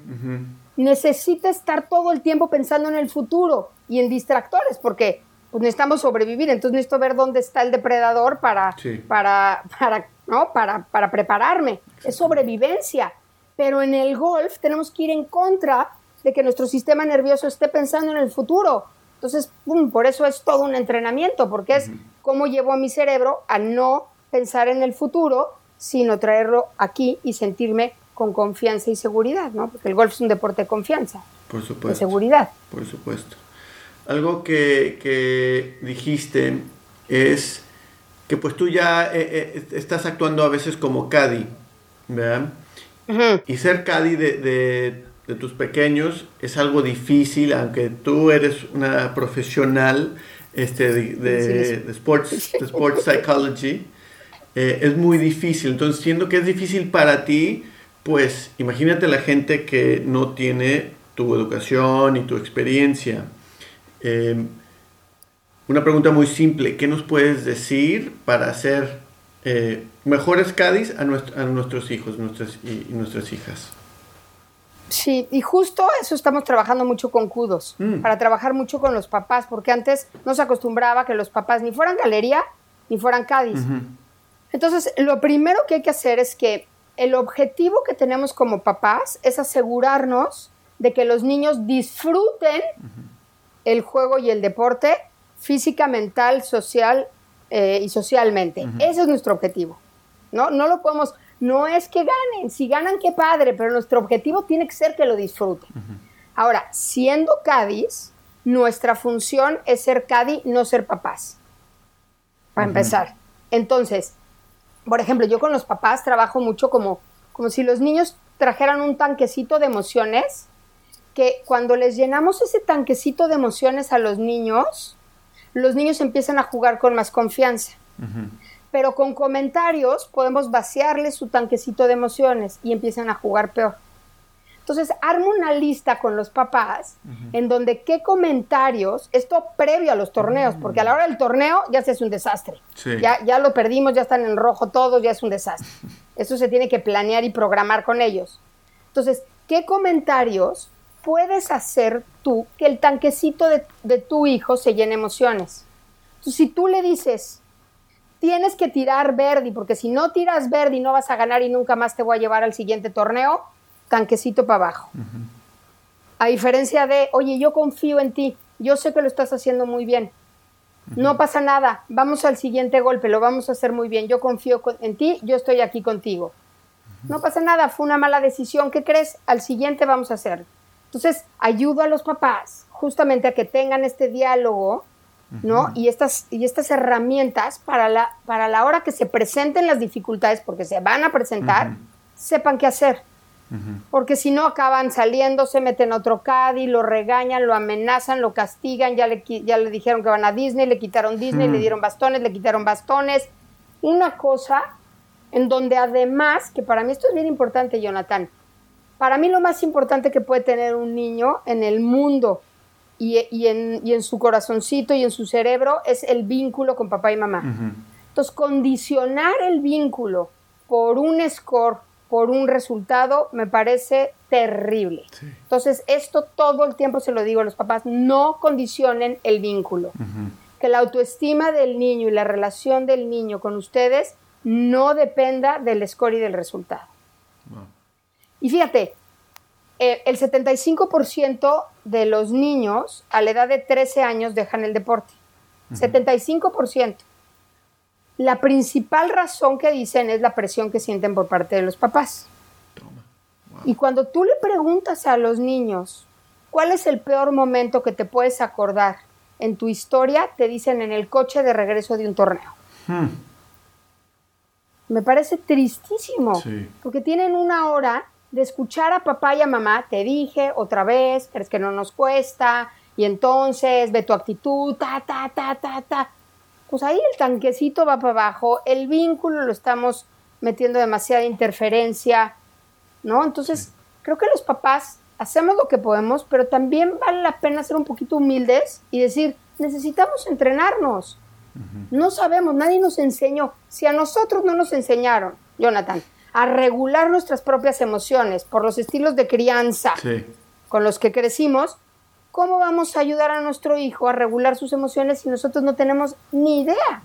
[SPEAKER 2] necesita estar todo el tiempo pensando en el futuro y en distractores, porque pues necesitamos sobrevivir, entonces necesito ver dónde está el depredador para, para, para, ¿no? para, para prepararme. Es sobrevivencia. Pero en el golf tenemos que ir en contra de que nuestro sistema nervioso esté pensando en el futuro. Entonces, por eso es todo un entrenamiento, porque es cómo llevo a mi cerebro a no pensar en el futuro, sino traerlo aquí y sentirme con confianza y seguridad, ¿no? Porque el golf es un deporte de confianza.
[SPEAKER 1] Por supuesto.
[SPEAKER 2] De seguridad.
[SPEAKER 1] Por supuesto. Algo que, dijiste es que pues tú ya eh, eh, estás actuando a veces como caddy, ¿verdad? Y ser caddy de de tus pequeños es algo difícil, aunque tú eres una profesional este, de, sports, sports psychology, eh, es muy difícil. Entonces, siendo que es difícil para ti, pues imagínate la gente que no tiene tu educación y tu experiencia. Em, una pregunta muy simple, ¿qué nos puedes decir para hacer eh, mejores Cádiz a, nuestros hijos nuestras, y nuestras hijas?
[SPEAKER 2] Sí, y justo eso estamos trabajando mucho con Kudos,
[SPEAKER 1] Mm.
[SPEAKER 2] para trabajar mucho con los papás, porque antes no se acostumbraba que los papás ni fueran galería ni fueran Cádiz. Entonces, lo primero que hay que hacer es que el objetivo que tenemos como papás es asegurarnos de que los niños disfruten el juego y el deporte física, mental, social eh, y socialmente. Ese es nuestro objetivo. ¿no? no lo podemos, no es que ganen, si ganan qué padre, pero nuestro objetivo tiene que ser que lo disfruten. Ahora, siendo Cádiz, nuestra función es ser Cádiz, no ser papás. Para empezar. Entonces, por ejemplo, yo con los papás trabajo mucho como, como si los niños trajeran un tanquecito de emociones, que cuando les llenamos ese tanquecito de emociones a los niños, los niños empiezan a jugar con más confianza. Pero con comentarios podemos vaciarles su tanquecito de emociones y empiezan a jugar peor. Entonces, armo una lista con los papás en donde qué comentarios, esto previo a los torneos, porque a la hora del torneo ya se hace un desastre.
[SPEAKER 1] Sí.
[SPEAKER 2] Ya, ya lo perdimos, ya están en rojo todos, ya es un desastre. *laughs* Eso se tiene que planear y programar con ellos. Entonces, ¿qué comentarios puedes hacer tú que el tanquecito de, de tu hijo se llene emociones? Entonces, si tú le dices, tienes que tirar Verdi, porque si no tiras Verdi no vas a ganar y nunca más te voy a llevar al siguiente torneo, tanquecito para abajo. A diferencia de, oye, yo confío en ti, yo sé que lo estás haciendo muy bien. No pasa nada, vamos al siguiente golpe, lo vamos a hacer muy bien. Yo confío con- en ti, yo estoy aquí contigo. No pasa nada, fue una mala decisión. ¿Qué crees? Al siguiente vamos a hacer. Entonces, ayudo a los papás justamente a que tengan este diálogo, ¿no? Y estas, y estas herramientas para la, para la hora que se presenten las dificultades, porque se van a presentar, sepan qué hacer. Porque si no acaban saliendo, se meten a otro Cádiz, lo regañan, lo amenazan, lo castigan, ya le, qui- ya le dijeron que van a Disney, le quitaron Disney, le dieron bastones, le quitaron bastones. Una cosa en donde además, que para mí esto es bien importante, Jonathan, para mí lo más importante que puede tener un niño en el mundo y, y en, y en su corazoncito y en su cerebro es el vínculo con papá y mamá. Entonces, condicionar el vínculo por un score, por un resultado, me parece terrible. Entonces, esto todo el tiempo se lo digo a los papás, no condicionen el vínculo. Que la autoestima del niño y la relación del niño con ustedes no dependa del score y del resultado. Y fíjate, eh, el 75% de los niños a la edad de 13 años dejan el deporte. 75%. La principal razón que dicen es la presión que sienten por parte de los papás. Y cuando tú le preguntas a los niños cuál es el peor momento que te puedes acordar en tu historia, te dicen en el coche de regreso de un torneo.
[SPEAKER 1] Hmm.
[SPEAKER 2] Me parece tristísimo,
[SPEAKER 1] Sí.
[SPEAKER 2] porque tienen una hora de escuchar a papá y a mamá, te dije otra vez, crees que no nos cuesta, y entonces ve tu actitud, ta, ta, ta, ta, ta. Pues ahí el tanquecito va para abajo, el vínculo lo estamos metiendo demasiada interferencia, ¿no? Entonces, creo que los papás hacemos lo que podemos, pero también vale la pena ser un poquito humildes y decir, necesitamos entrenarnos. No sabemos, nadie nos enseñó. Si a nosotros no nos enseñaron, Jonathan, a regular nuestras propias emociones por los estilos de crianza
[SPEAKER 1] Sí.
[SPEAKER 2] con los que crecimos, ¿cómo vamos a ayudar a nuestro hijo a regular sus emociones si nosotros no tenemos ni idea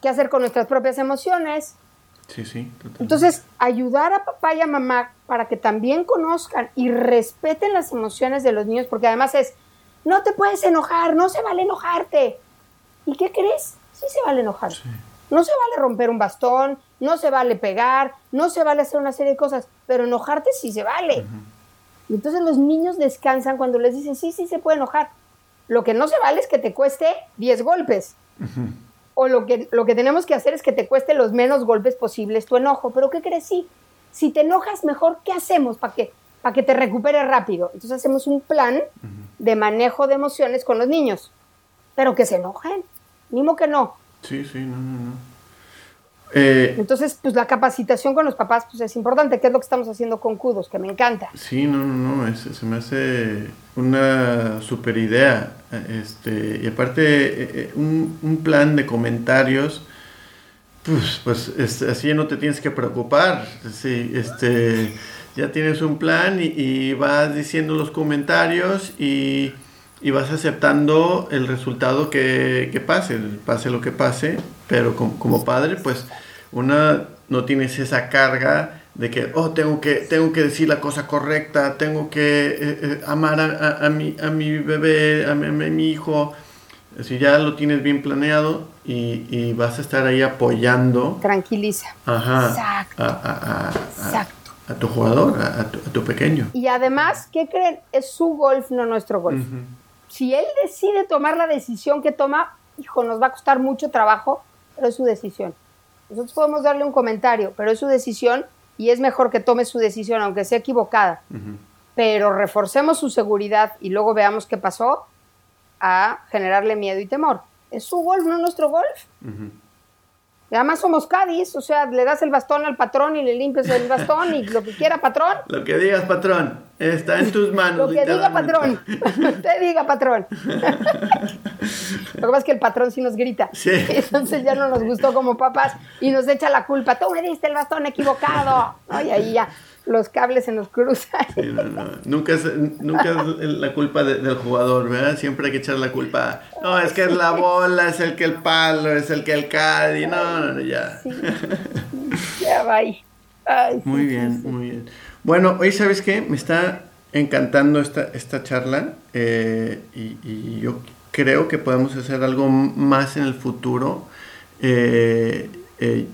[SPEAKER 2] qué hacer con nuestras propias emociones?
[SPEAKER 1] Sí, sí. totalmente.
[SPEAKER 2] Entonces, ayudar a papá y a mamá para que también conozcan y respeten las emociones de los niños, porque además es, no te puedes enojar, no se vale enojarte. ¿Y qué crees? Sí se vale enojar. No se vale romper un bastón, no se vale pegar, no se vale hacer una serie de cosas, pero enojarte sí se vale. Y entonces los niños descansan cuando les dicen, sí, sí se puede enojar. Lo que no se vale es que te cueste 10 golpes. O lo que, lo que tenemos que hacer es que te cueste los menos golpes posibles tu enojo. Pero ¿qué crees? Sí, si te enojas mejor, ¿qué hacemos para que, para que te recuperes rápido? Entonces hacemos un plan de manejo de emociones con los niños. Pero que se enojen. Mimo que no.
[SPEAKER 1] Sí, sí, no, no, no. Eh,
[SPEAKER 2] Entonces, pues la capacitación con los papás pues, es importante, que es lo que estamos haciendo con Kudos, que me encanta.
[SPEAKER 1] sí, no, no, no, es- se me hace una super idea. Este, y aparte, eh, eh, un, un plan de comentarios, pues, pues es- así no te tienes que preocupar. Sí, este, Ya tienes un plan y, vas diciendo los comentarios y, vas aceptando el resultado que, pase, pase lo que pase, pero como, padre, pues una no tienes esa carga de que, oh, tengo que, tengo que decir la cosa correcta, tengo que eh, eh, amar a, mi, a mi bebé, a mi, a mi hijo. Si ya lo tienes bien planeado y, vas a estar ahí apoyando.
[SPEAKER 2] Tranquiliza.
[SPEAKER 1] Ajá. Exacto. Exacto. A tu jugador, a tu, pequeño.
[SPEAKER 2] Y además, ¿qué creen? Es su golf, no nuestro golf. Si él decide tomar la decisión que toma, hijo, nos va a costar mucho trabajo, pero es su decisión. Nosotros podemos darle un comentario, pero es su decisión y es mejor que tome su decisión, aunque sea equivocada. Pero reforcemos su seguridad y luego veamos qué pasó a generarle miedo y temor. Es su golf, no nuestro golf. Y además somos Cádiz, o sea, le das el bastón al patrón y le limpias el bastón y lo que quiera, patrón.
[SPEAKER 1] Lo que digas, patrón, está en tus manos.
[SPEAKER 2] lo que diga, patrón. *laughs* Usted diga, patrón. lo que pasa es que el patrón sí nos grita. Sí. *laughs* Entonces ya no nos gustó como papás y nos echa la culpa. Tú me diste el bastón equivocado. Y ahí ya los cables se nos cruzan.
[SPEAKER 1] Nunca, es, nunca es la culpa del jugador, ¿verdad? Siempre hay que echar la culpa. No, es que es la bola, es el que el palo, es el que el caddy. No, no, no, ya.
[SPEAKER 2] Ya va
[SPEAKER 1] muy bien, muy bien. Bueno, hoy, ¿sabes qué? Me está encantando esta, esta charla eh, y, yo creo que podemos hacer algo más en el futuro. Eh, eh,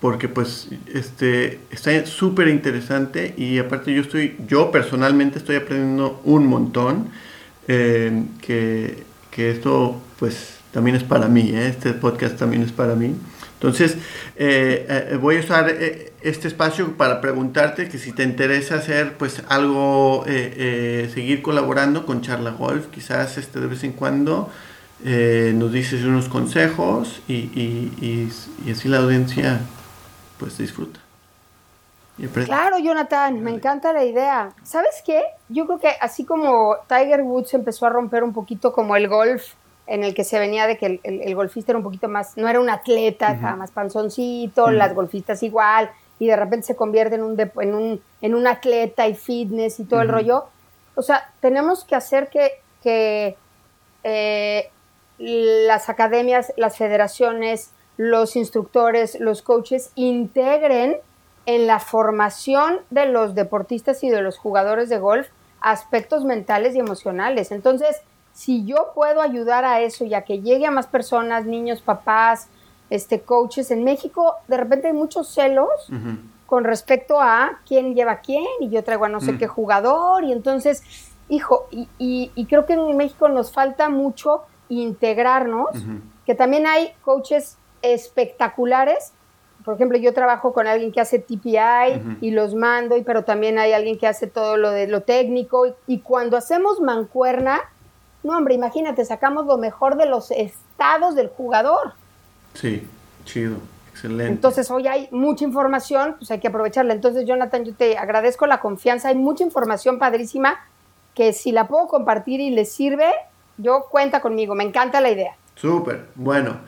[SPEAKER 1] porque pues este está súper interesante y aparte yo estoy yo personalmente estoy aprendiendo un montón eh, que, que, esto pues también es para mí ¿eh? este podcast también es para mí entonces eh, voy a usar este espacio para preguntarte que si te interesa hacer pues algo seguir colaborando con charla golf quizás este de vez en cuando nos dices unos consejos y, y, y así la audiencia pues disfruta.
[SPEAKER 2] Claro, Jonathan, me encanta la idea. ¿Sabes qué? Yo creo que así como Tiger Woods empezó a romper un poquito como el golf, en el que se venía de que el, golfista era un poquito más, no era un atleta, más panzoncito, las golfistas igual, y de repente se convierte en un, en un, en un atleta y fitness y todo el rollo. O sea, tenemos que hacer que, que eh, las academias, las federaciones, los instructores, los coaches integren en la formación de los deportistas y de los jugadores de golf aspectos mentales y emocionales. Entonces, si yo puedo ayudar a eso y a que llegue a más personas, niños, papás, este, coaches, en México de repente hay muchos celos con respecto a quién lleva a quién y yo traigo a no sé mm. qué jugador y entonces, hijo, y, creo que en México nos falta mucho integrarnos, que también hay coaches espectaculares. Por ejemplo, yo trabajo con alguien que hace TPI y los mando, y, pero también hay alguien que hace todo lo de lo técnico. Y, cuando hacemos mancuerna, no, hombre, imagínate, sacamos lo mejor de los estados del jugador.
[SPEAKER 1] Sí, chido, excelente.
[SPEAKER 2] Entonces, hoy hay mucha información, pues hay que aprovecharla. Entonces, Jonathan, yo te agradezco la confianza. Hay mucha información padrísima que si la puedo compartir y les sirve, yo cuenta conmigo. Me encanta la idea.
[SPEAKER 1] Súper, bueno.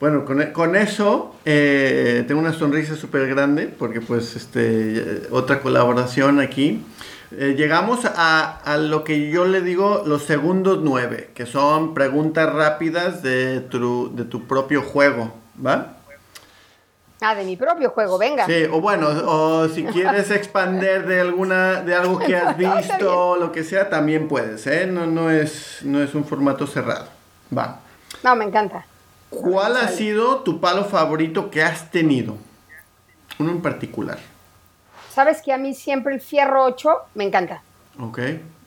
[SPEAKER 1] Bueno, con, eso eh, tengo una sonrisa súper grande porque pues este, otra colaboración aquí. Eh, llegamos a, lo que yo le digo los segundos nueve, que son preguntas rápidas de tu, de tu propio juego, ¿va?
[SPEAKER 2] Ah, de mi propio juego, venga.
[SPEAKER 1] Sí, o bueno, o si quieres expander de alguna, de algo que has *laughs* visto, o lo que sea, también puedes, ¿eh? No, no, es, no es un formato cerrado. Va.
[SPEAKER 2] No, me encanta.
[SPEAKER 1] ¿Cuál ha sido tu palo favorito que has tenido? Uno en particular.
[SPEAKER 2] Sabes que a mí siempre el fierro 8 me encanta.
[SPEAKER 1] Ok.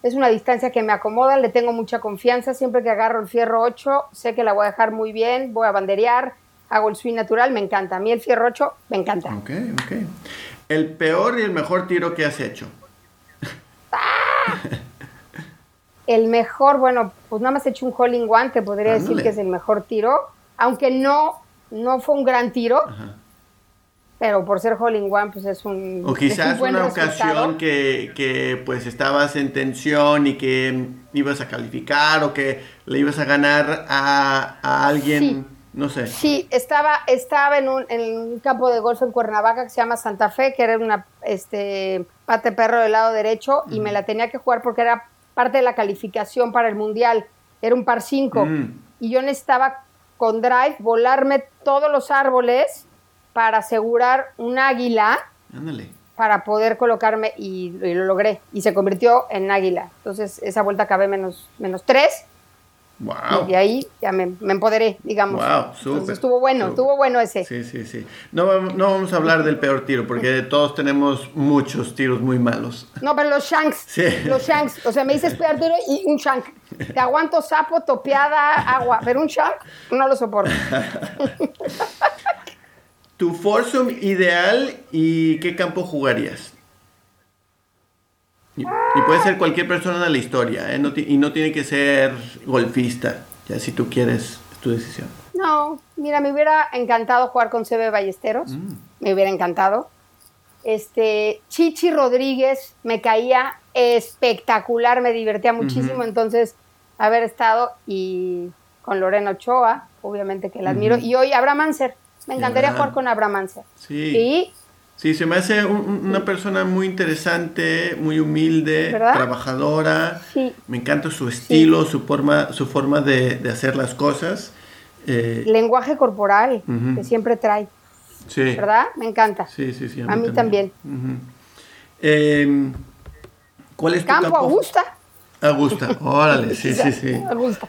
[SPEAKER 2] Es una distancia que me acomoda, le tengo mucha confianza. Siempre que agarro el fierro 8, sé que la voy a dejar muy bien, voy a banderear, hago el swing natural, me encanta. A mí el fierro 8 me encanta.
[SPEAKER 1] Ok, ok. El peor y el mejor tiro que has hecho. ¡Ah!
[SPEAKER 2] el mejor, bueno, pues nada más he hecho un hole in one, te podría decir que es el mejor tiro aunque no, no fue un gran tiro, pero por ser Hole in One, pues es un.
[SPEAKER 1] O quizás *laughs* una ocasión que, que, pues estabas en tensión y que ibas a calificar o que le ibas a ganar a, a alguien No sé.
[SPEAKER 2] Sí, estaba, estaba en, un, en un campo de golf en Cuernavaca que se llama Santa Fe, que era una este, pate perro del lado derecho, y me la tenía que jugar porque era parte de la calificación para el Mundial. Era un par 5.
[SPEAKER 1] Mm.
[SPEAKER 2] Y yo necesitaba con drive volarme todos los árboles para asegurar un águila
[SPEAKER 1] Ándale.
[SPEAKER 2] para poder colocarme y, y lo logré. Y se convirtió en águila. Entonces esa vuelta acabé menos, menos tres
[SPEAKER 1] Wow.
[SPEAKER 2] y de ahí ya me, me empoderé, digamos.
[SPEAKER 1] Wow,
[SPEAKER 2] Entonces, estuvo bueno, estuvo bueno ese.
[SPEAKER 1] Sí, sí, sí. No, vamos- no vamos a hablar del peor tiro, porque todos tenemos muchos tiros muy malos.
[SPEAKER 2] No, pero los shanks,
[SPEAKER 1] Sí.
[SPEAKER 2] los shanks, o sea, me dices pegar tiro y un shank. Te aguanto sapo, topeada, agua, pero un shank no lo soporto. *laughs*
[SPEAKER 1] Tu foursome ideal y qué campo jugarías. Y, y puede ser cualquier persona de la historia, ¿eh? No y no tiene que ser golfista. Ya si tú quieres, es tu decisión.
[SPEAKER 2] No, mira, me hubiera encantado jugar con CB Ballesteros, me hubiera encantado. Este, Chichi Rodríguez me caía espectacular, me divertía muchísimo, entonces haber estado y con Lorena Ochoa, obviamente que la admiro, y hoy Abraham Anser, me encantaría jugar con Abraham Anser.
[SPEAKER 1] Sí.
[SPEAKER 2] Y
[SPEAKER 1] Sí, se me hace un- un- una persona muy interesante, muy humilde,
[SPEAKER 2] ¿Verdad?
[SPEAKER 1] trabajadora.
[SPEAKER 2] Sí.
[SPEAKER 1] Me encanta su estilo, su forma, su forma de, de hacer las cosas. Eh,
[SPEAKER 2] lenguaje corporal que siempre trae,
[SPEAKER 1] sí.
[SPEAKER 2] ¿verdad? Me encanta.
[SPEAKER 1] Sí, sí, sí.
[SPEAKER 2] A mí también.
[SPEAKER 1] Em, ¿Cuál es tu
[SPEAKER 2] Campo
[SPEAKER 1] campo?
[SPEAKER 2] Augusta.
[SPEAKER 1] Augusta, órale, sí, sí, *laughs* sí.
[SPEAKER 2] Augusta.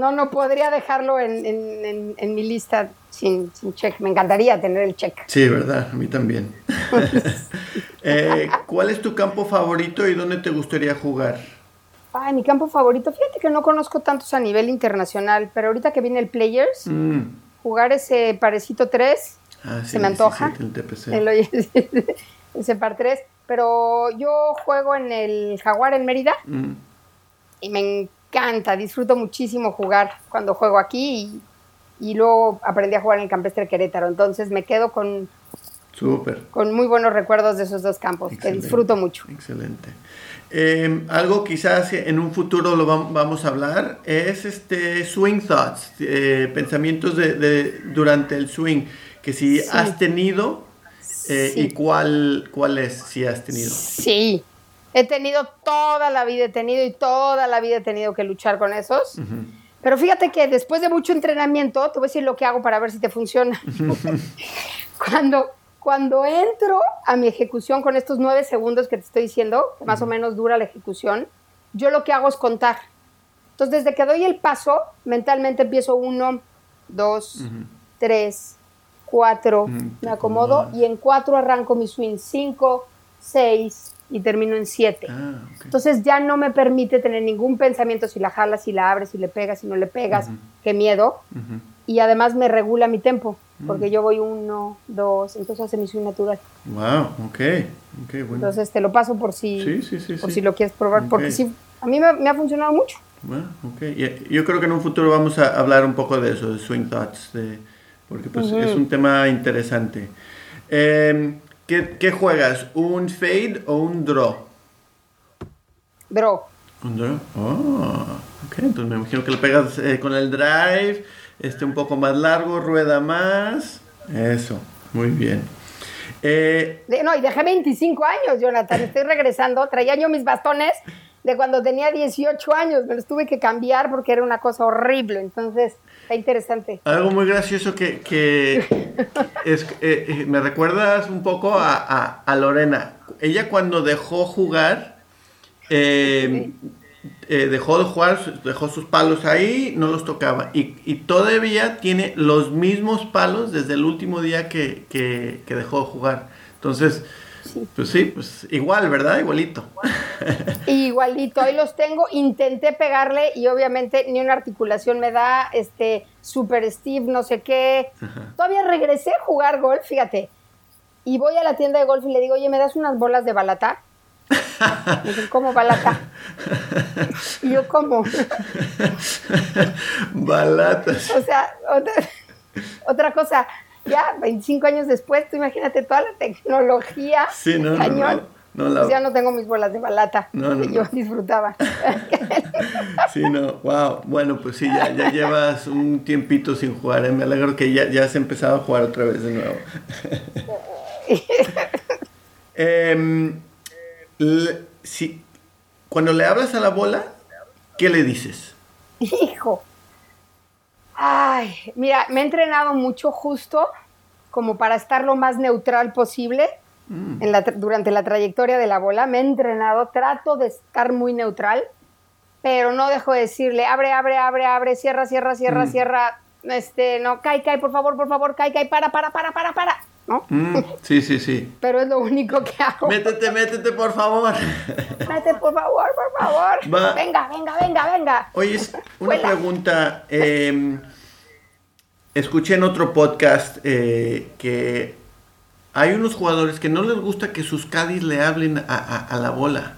[SPEAKER 2] No, no podría dejarlo en, en- en- en mi lista sin, sin check. Me encantaría tener el check.
[SPEAKER 1] Sí, verdad, a mí también. *laughs* Eh, ¿Cuál es tu campo favorito y dónde te gustaría jugar?
[SPEAKER 2] Ay, mi campo favorito. Fíjate que no conozco tantos a nivel internacional, pero ahorita que viene el Players,
[SPEAKER 1] Mm.
[SPEAKER 2] jugar ese parecito 3,
[SPEAKER 1] Ah, sí,
[SPEAKER 2] se me antoja.
[SPEAKER 1] sí, sí, el TPC. *laughs*
[SPEAKER 2] ese par 3. Pero yo juego en el Jaguar en Mérida
[SPEAKER 1] Mm.
[SPEAKER 2] y me encanta, disfruto muchísimo jugar cuando juego aquí y, y luego aprendí a jugar en el Campestre Querétaro. Entonces me quedo con,
[SPEAKER 1] Súper.
[SPEAKER 2] con muy buenos recuerdos de esos dos campos, que disfruto mucho.
[SPEAKER 1] Excelente. Eh, algo quizás en un futuro lo vam- vamos a hablar es este swing thoughts, eh, pensamientos de, de- durante el swing, que si
[SPEAKER 2] Sí.
[SPEAKER 1] has tenido eh,
[SPEAKER 2] Sí.
[SPEAKER 1] y cuál, cuál es si has tenido.
[SPEAKER 2] Sí, he tenido toda la vida, he tenido y toda la vida he tenido que luchar con esos. Pero fíjate que después de mucho entrenamiento, te voy a decir lo que hago para ver si te funciona. *laughs* cuando, cuando entro a mi ejecución con estos nueve segundos que te estoy diciendo, que más o menos dura la ejecución, yo lo que hago es contar. Entonces, desde que doy el paso, mentalmente empiezo uno, dos, tres, cuatro,
[SPEAKER 1] Ujú, te
[SPEAKER 2] me acomodo
[SPEAKER 1] acomodas.
[SPEAKER 2] y en cuatro arranco mi swing, cinco, seis y termino en siete.
[SPEAKER 1] Ah, ok.
[SPEAKER 2] Entonces ya no me permite tener ningún pensamiento si la jalas, si la abres, si le pegas, si no le pegas, qué miedo.
[SPEAKER 1] Ujú.
[SPEAKER 2] Y además me regula mi tempo, porque
[SPEAKER 1] Mm.
[SPEAKER 2] yo voy uno, dos, entonces hace mi swing natural.
[SPEAKER 1] Wow, ok, ok, bueno.
[SPEAKER 2] Entonces te lo paso por si,
[SPEAKER 1] Sí, sí, sí,
[SPEAKER 2] por si lo quieres probar, porque
[SPEAKER 1] Ok.
[SPEAKER 2] sí, a mí me, me ha funcionado mucho.
[SPEAKER 1] Bueno, ok. Y- Yo creo que en un futuro vamos a hablar un poco de eso, de swing thoughts, de- porque pues, es un tema interesante. Eh, ¿qué, qué juegas? ¿Un fade o un draw?
[SPEAKER 2] Draw.
[SPEAKER 1] Un draw. Oh, ok. Entonces me imagino que lo pegas eh, con el drive, este un poco más largo, rueda más. Eso, muy bien. Eh,
[SPEAKER 2] no, y dejé 25 años, Jonathan, estoy regresando. Traía yo mis bastones de cuando tenía 18 años, me los tuve que cambiar porque era una cosa horrible. Entonces, está interesante.
[SPEAKER 1] Algo muy gracioso que, que *laughs* es, eh, eh, me recuerdas un poco a, a- a Lorena. Ella cuando dejó jugar, eh, eh, dejó de jugar, dejó sus palos ahí, no los tocaba. Y, y todavía tiene los mismos palos desde el último día que, que- que dejó de jugar. Entonces, pues sí, pues igual, ¿verdad? Igualito.
[SPEAKER 2] Igualito, ahí los tengo. Intenté pegarle y obviamente ni una articulación me da, este, super Steve, no sé qué. Todavía regresé a jugar golf, fíjate. Y voy a la tienda de golf y le digo, oye, ¿me das unas bolas de balata? *laughs* Me dicen, ¿cómo balata? Y yo, ¿cómo?
[SPEAKER 1] Balatas.
[SPEAKER 2] O sea, otra, otra cosa, ya 25 años después, tú imagínate toda la tecnología.
[SPEAKER 1] Sí, no, no,
[SPEAKER 2] cañón.
[SPEAKER 1] No.
[SPEAKER 2] Pues ya no tengo mis bolas de balata que *laughs* yo disfrutaba. *laughs*
[SPEAKER 1] sí, no, wow. Bueno, pues sí, ya, ya llevas un tiempito sin jugar. ¿eh? Me alegro que ya, ya has empezado a jugar otra vez de nuevo. *laughs* Si, cuando le hablas a la bola, ¿qué le dices?
[SPEAKER 2] Hijo. Ay, mira, me he entrenado mucho justo como para estar lo más neutral posible mm. durante la trayectoria de la bola. Me he entrenado, trato de estar muy neutral, pero no dejo de decirle, abre, abre, abre, abre, cierra, cierra, cierra, mm. cierra, este, no, cae, cae, por favor, por favor, cae, cae, para, para, para, para, para. ¿No?
[SPEAKER 1] Mm. sí, sí, sí. *laughs*
[SPEAKER 2] Pero es lo único que hago.
[SPEAKER 1] Métete, métete, por favor. *laughs*
[SPEAKER 2] Métete, por favor, por favor. Venga, venga, venga, venga.
[SPEAKER 1] Oye, una pregunta. Eh, escuché en otro podcast eh, que hay unos jugadores que no les gusta que sus caddies le hablen a, la bola.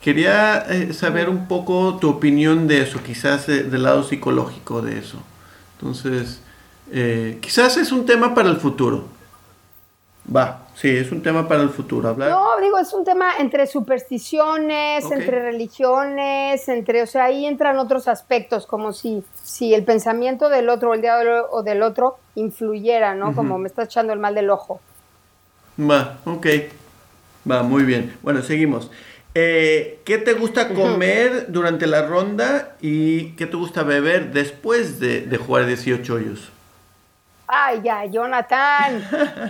[SPEAKER 1] Quería eh, saber un poco tu opinión de eso, quizás del lado psicológico de eso. Entonces, eh, quizás es un tema para el futuro. Va, sí, es un tema para el futuro. Hablar.
[SPEAKER 2] No, digo, es un tema entre supersticiones, entre religiones, entre, o sea, ahí entran otros aspectos, como si, si el pensamiento del otro o el diablo o del otro influyera, ¿no? Como me está echando el mal del ojo.
[SPEAKER 1] Va, ok. Va, muy bien. Bueno, seguimos. Eh, ¿Qué te gusta comer durante la ronda y qué te gusta beber después de, de jugar 18 hoyos?
[SPEAKER 2] Ay, ya, Jonathan.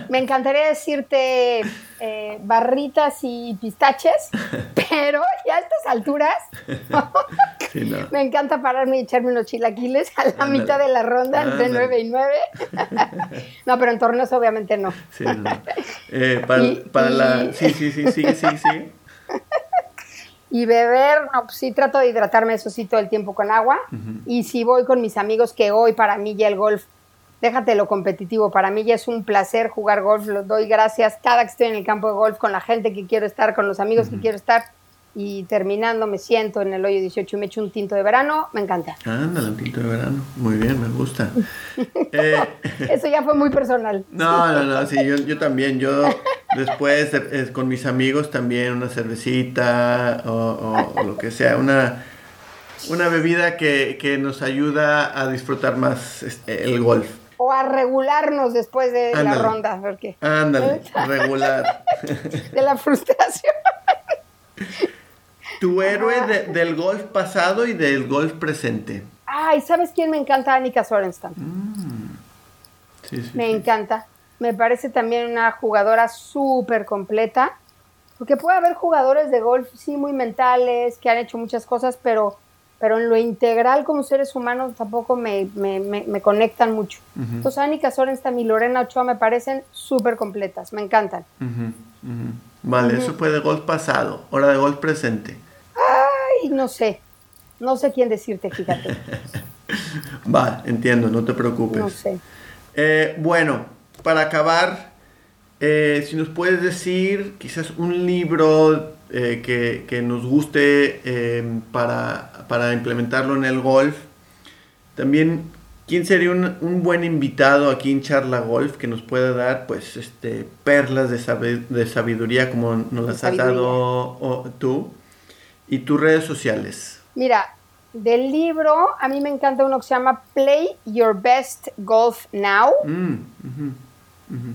[SPEAKER 2] Me encantaría decirte eh, barritas y pistaches, *laughs* pero ya a estas alturas *laughs* me encanta pararme y echarme unos chilaquiles a la mitad de la ronda entre 9 y 9. *laughs* no, pero en torneos obviamente no.
[SPEAKER 1] Sí, eh, para, la... Sí, sí, sí, sí, sí, sí.
[SPEAKER 2] Y beber, no, pues sí trato de hidratarme eso sí todo el tiempo con agua. Y si voy con mis amigos, que hoy para mí ya el golf déjate lo competitivo. Para mí ya es un placer jugar golf. Lo doy gracias cada que estoy en el campo de golf con la gente que quiero estar, con los amigos que quiero estar. Y terminando me siento en el hoyo 18 y me echo un tinto de verano. Me encanta.
[SPEAKER 1] Ándale, un tinto de verano. Muy bien, me gusta. *laughs*
[SPEAKER 2] Eh, Eso ya fue muy personal.
[SPEAKER 1] No, no, no. Sí, yo, también. Yo después con mis amigos también una cervecita o, lo que sea. Una una bebida que, que, nos ayuda a disfrutar más este, el golf
[SPEAKER 2] o a regularnos después de la ronda. Porque,
[SPEAKER 1] Ándale, regular. *laughs*
[SPEAKER 2] de la frustración.
[SPEAKER 1] Tu héroe del golf pasado y del golf presente.
[SPEAKER 2] Ay, ¿sabes quién me encanta? Annika Sorenstam. Mm. Sí, sí, me encanta. Me parece también una jugadora súper completa. Porque puede haber jugadores de golf, sí, muy mentales, que han hecho muchas cosas, pero pero en lo integral como seres humanos tampoco me, conectan mucho. Entonces, Annika Sorenstam y Lorena Ochoa me parecen súper completas, me encantan.
[SPEAKER 1] Vale, eso fue de golf pasado, ahora de golf presente.
[SPEAKER 2] Ay, no sé, no sé quién decirte, fíjate. *laughs*
[SPEAKER 1] Va, entiendo, no te preocupes.
[SPEAKER 2] No sé.
[SPEAKER 1] Eh, bueno, para acabar, eh, si nos puedes decir quizás un libro eh, que, nos guste em, para, implementarlo en el golf. También, ¿quién sería un, buen invitado aquí en Charla Golf que nos pueda dar pues este perlas de, de sabiduría como nos las has dado tú? Y tus redes sociales.
[SPEAKER 2] Mira, del libro, a mí me encanta uno que se llama Play Your Best Golf Now. Mm,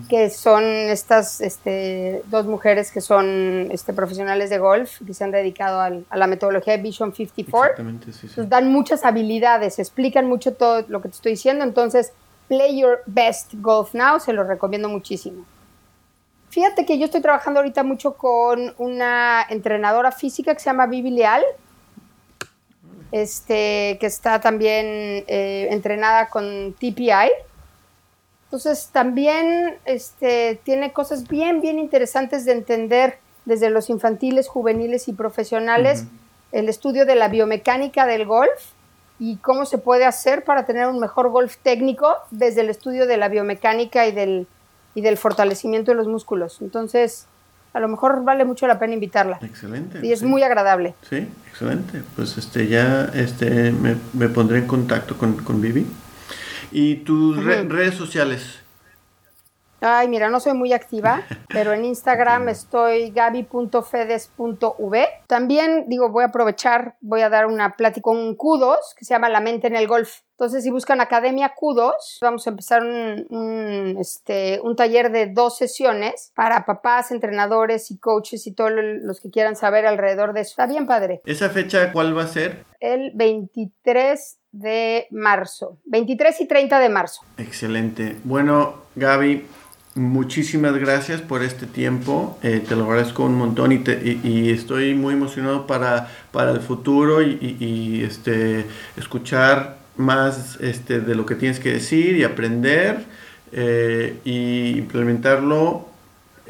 [SPEAKER 2] que son estas este, dos mujeres que son este, profesionales de golf, que se han dedicado a la metodología de Vision 54. Nos dan muchas habilidades, explican mucho todo lo que te estoy diciendo, entonces Play Your Best Golf Now, se lo recomiendo muchísimo. Fíjate que yo estoy trabajando ahorita mucho con una entrenadora física que se llama Vivi Leal, este, que está también eh, entrenada con TPI entonces también este, tiene cosas bien, bien interesantes de entender desde los infantiles, juveniles y profesionales, el estudio de la biomecánica del golf y cómo se puede hacer para tener un mejor golf técnico desde el estudio de la biomecánica y del, y del fortalecimiento de los músculos. Entonces, a lo mejor vale mucho la pena invitarla.
[SPEAKER 1] Excelente.
[SPEAKER 2] Y es muy agradable.
[SPEAKER 1] Sí, excelente. Pues este ya este me, me pondré en contacto con, con Vivi. ¿Y tus redes sociales?
[SPEAKER 2] Ay, mira, no soy muy activa, *laughs* pero en Instagram estoy gaby.fedes.v. También, digo, voy a aprovechar, voy a dar una plática con Kudos, que se llama La mente en el golf. Entonces, si buscan Academia Kudos, vamos a empezar un, este, un taller de dos sesiones para papás, entrenadores y coaches y todos los que quieran saber alrededor de eso. Está bien, padre.
[SPEAKER 1] ¿Esa fecha cuál va a ser?
[SPEAKER 2] El 23 de marzo. 23 y 30 de marzo.
[SPEAKER 1] Excelente. Bueno, Gaby, Muchísimas gracias por este tiempo, eh, te lo agradezco un montón y, y, estoy muy emocionado para, para el futuro y, este, escuchar más este, de lo que tienes que decir y aprender eh, y implementarlo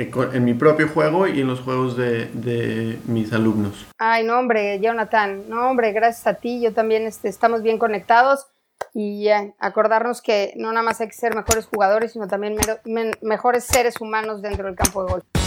[SPEAKER 1] en, mi propio juego y en los juegos de, mis alumnos.
[SPEAKER 2] Ay, no hombre, Jonathan, no hombre, gracias a ti, yo también este, estamos bien conectados y acordarnos que no nada más hay que ser mejores jugadores, sino también mejores seres humanos dentro del campo de golf.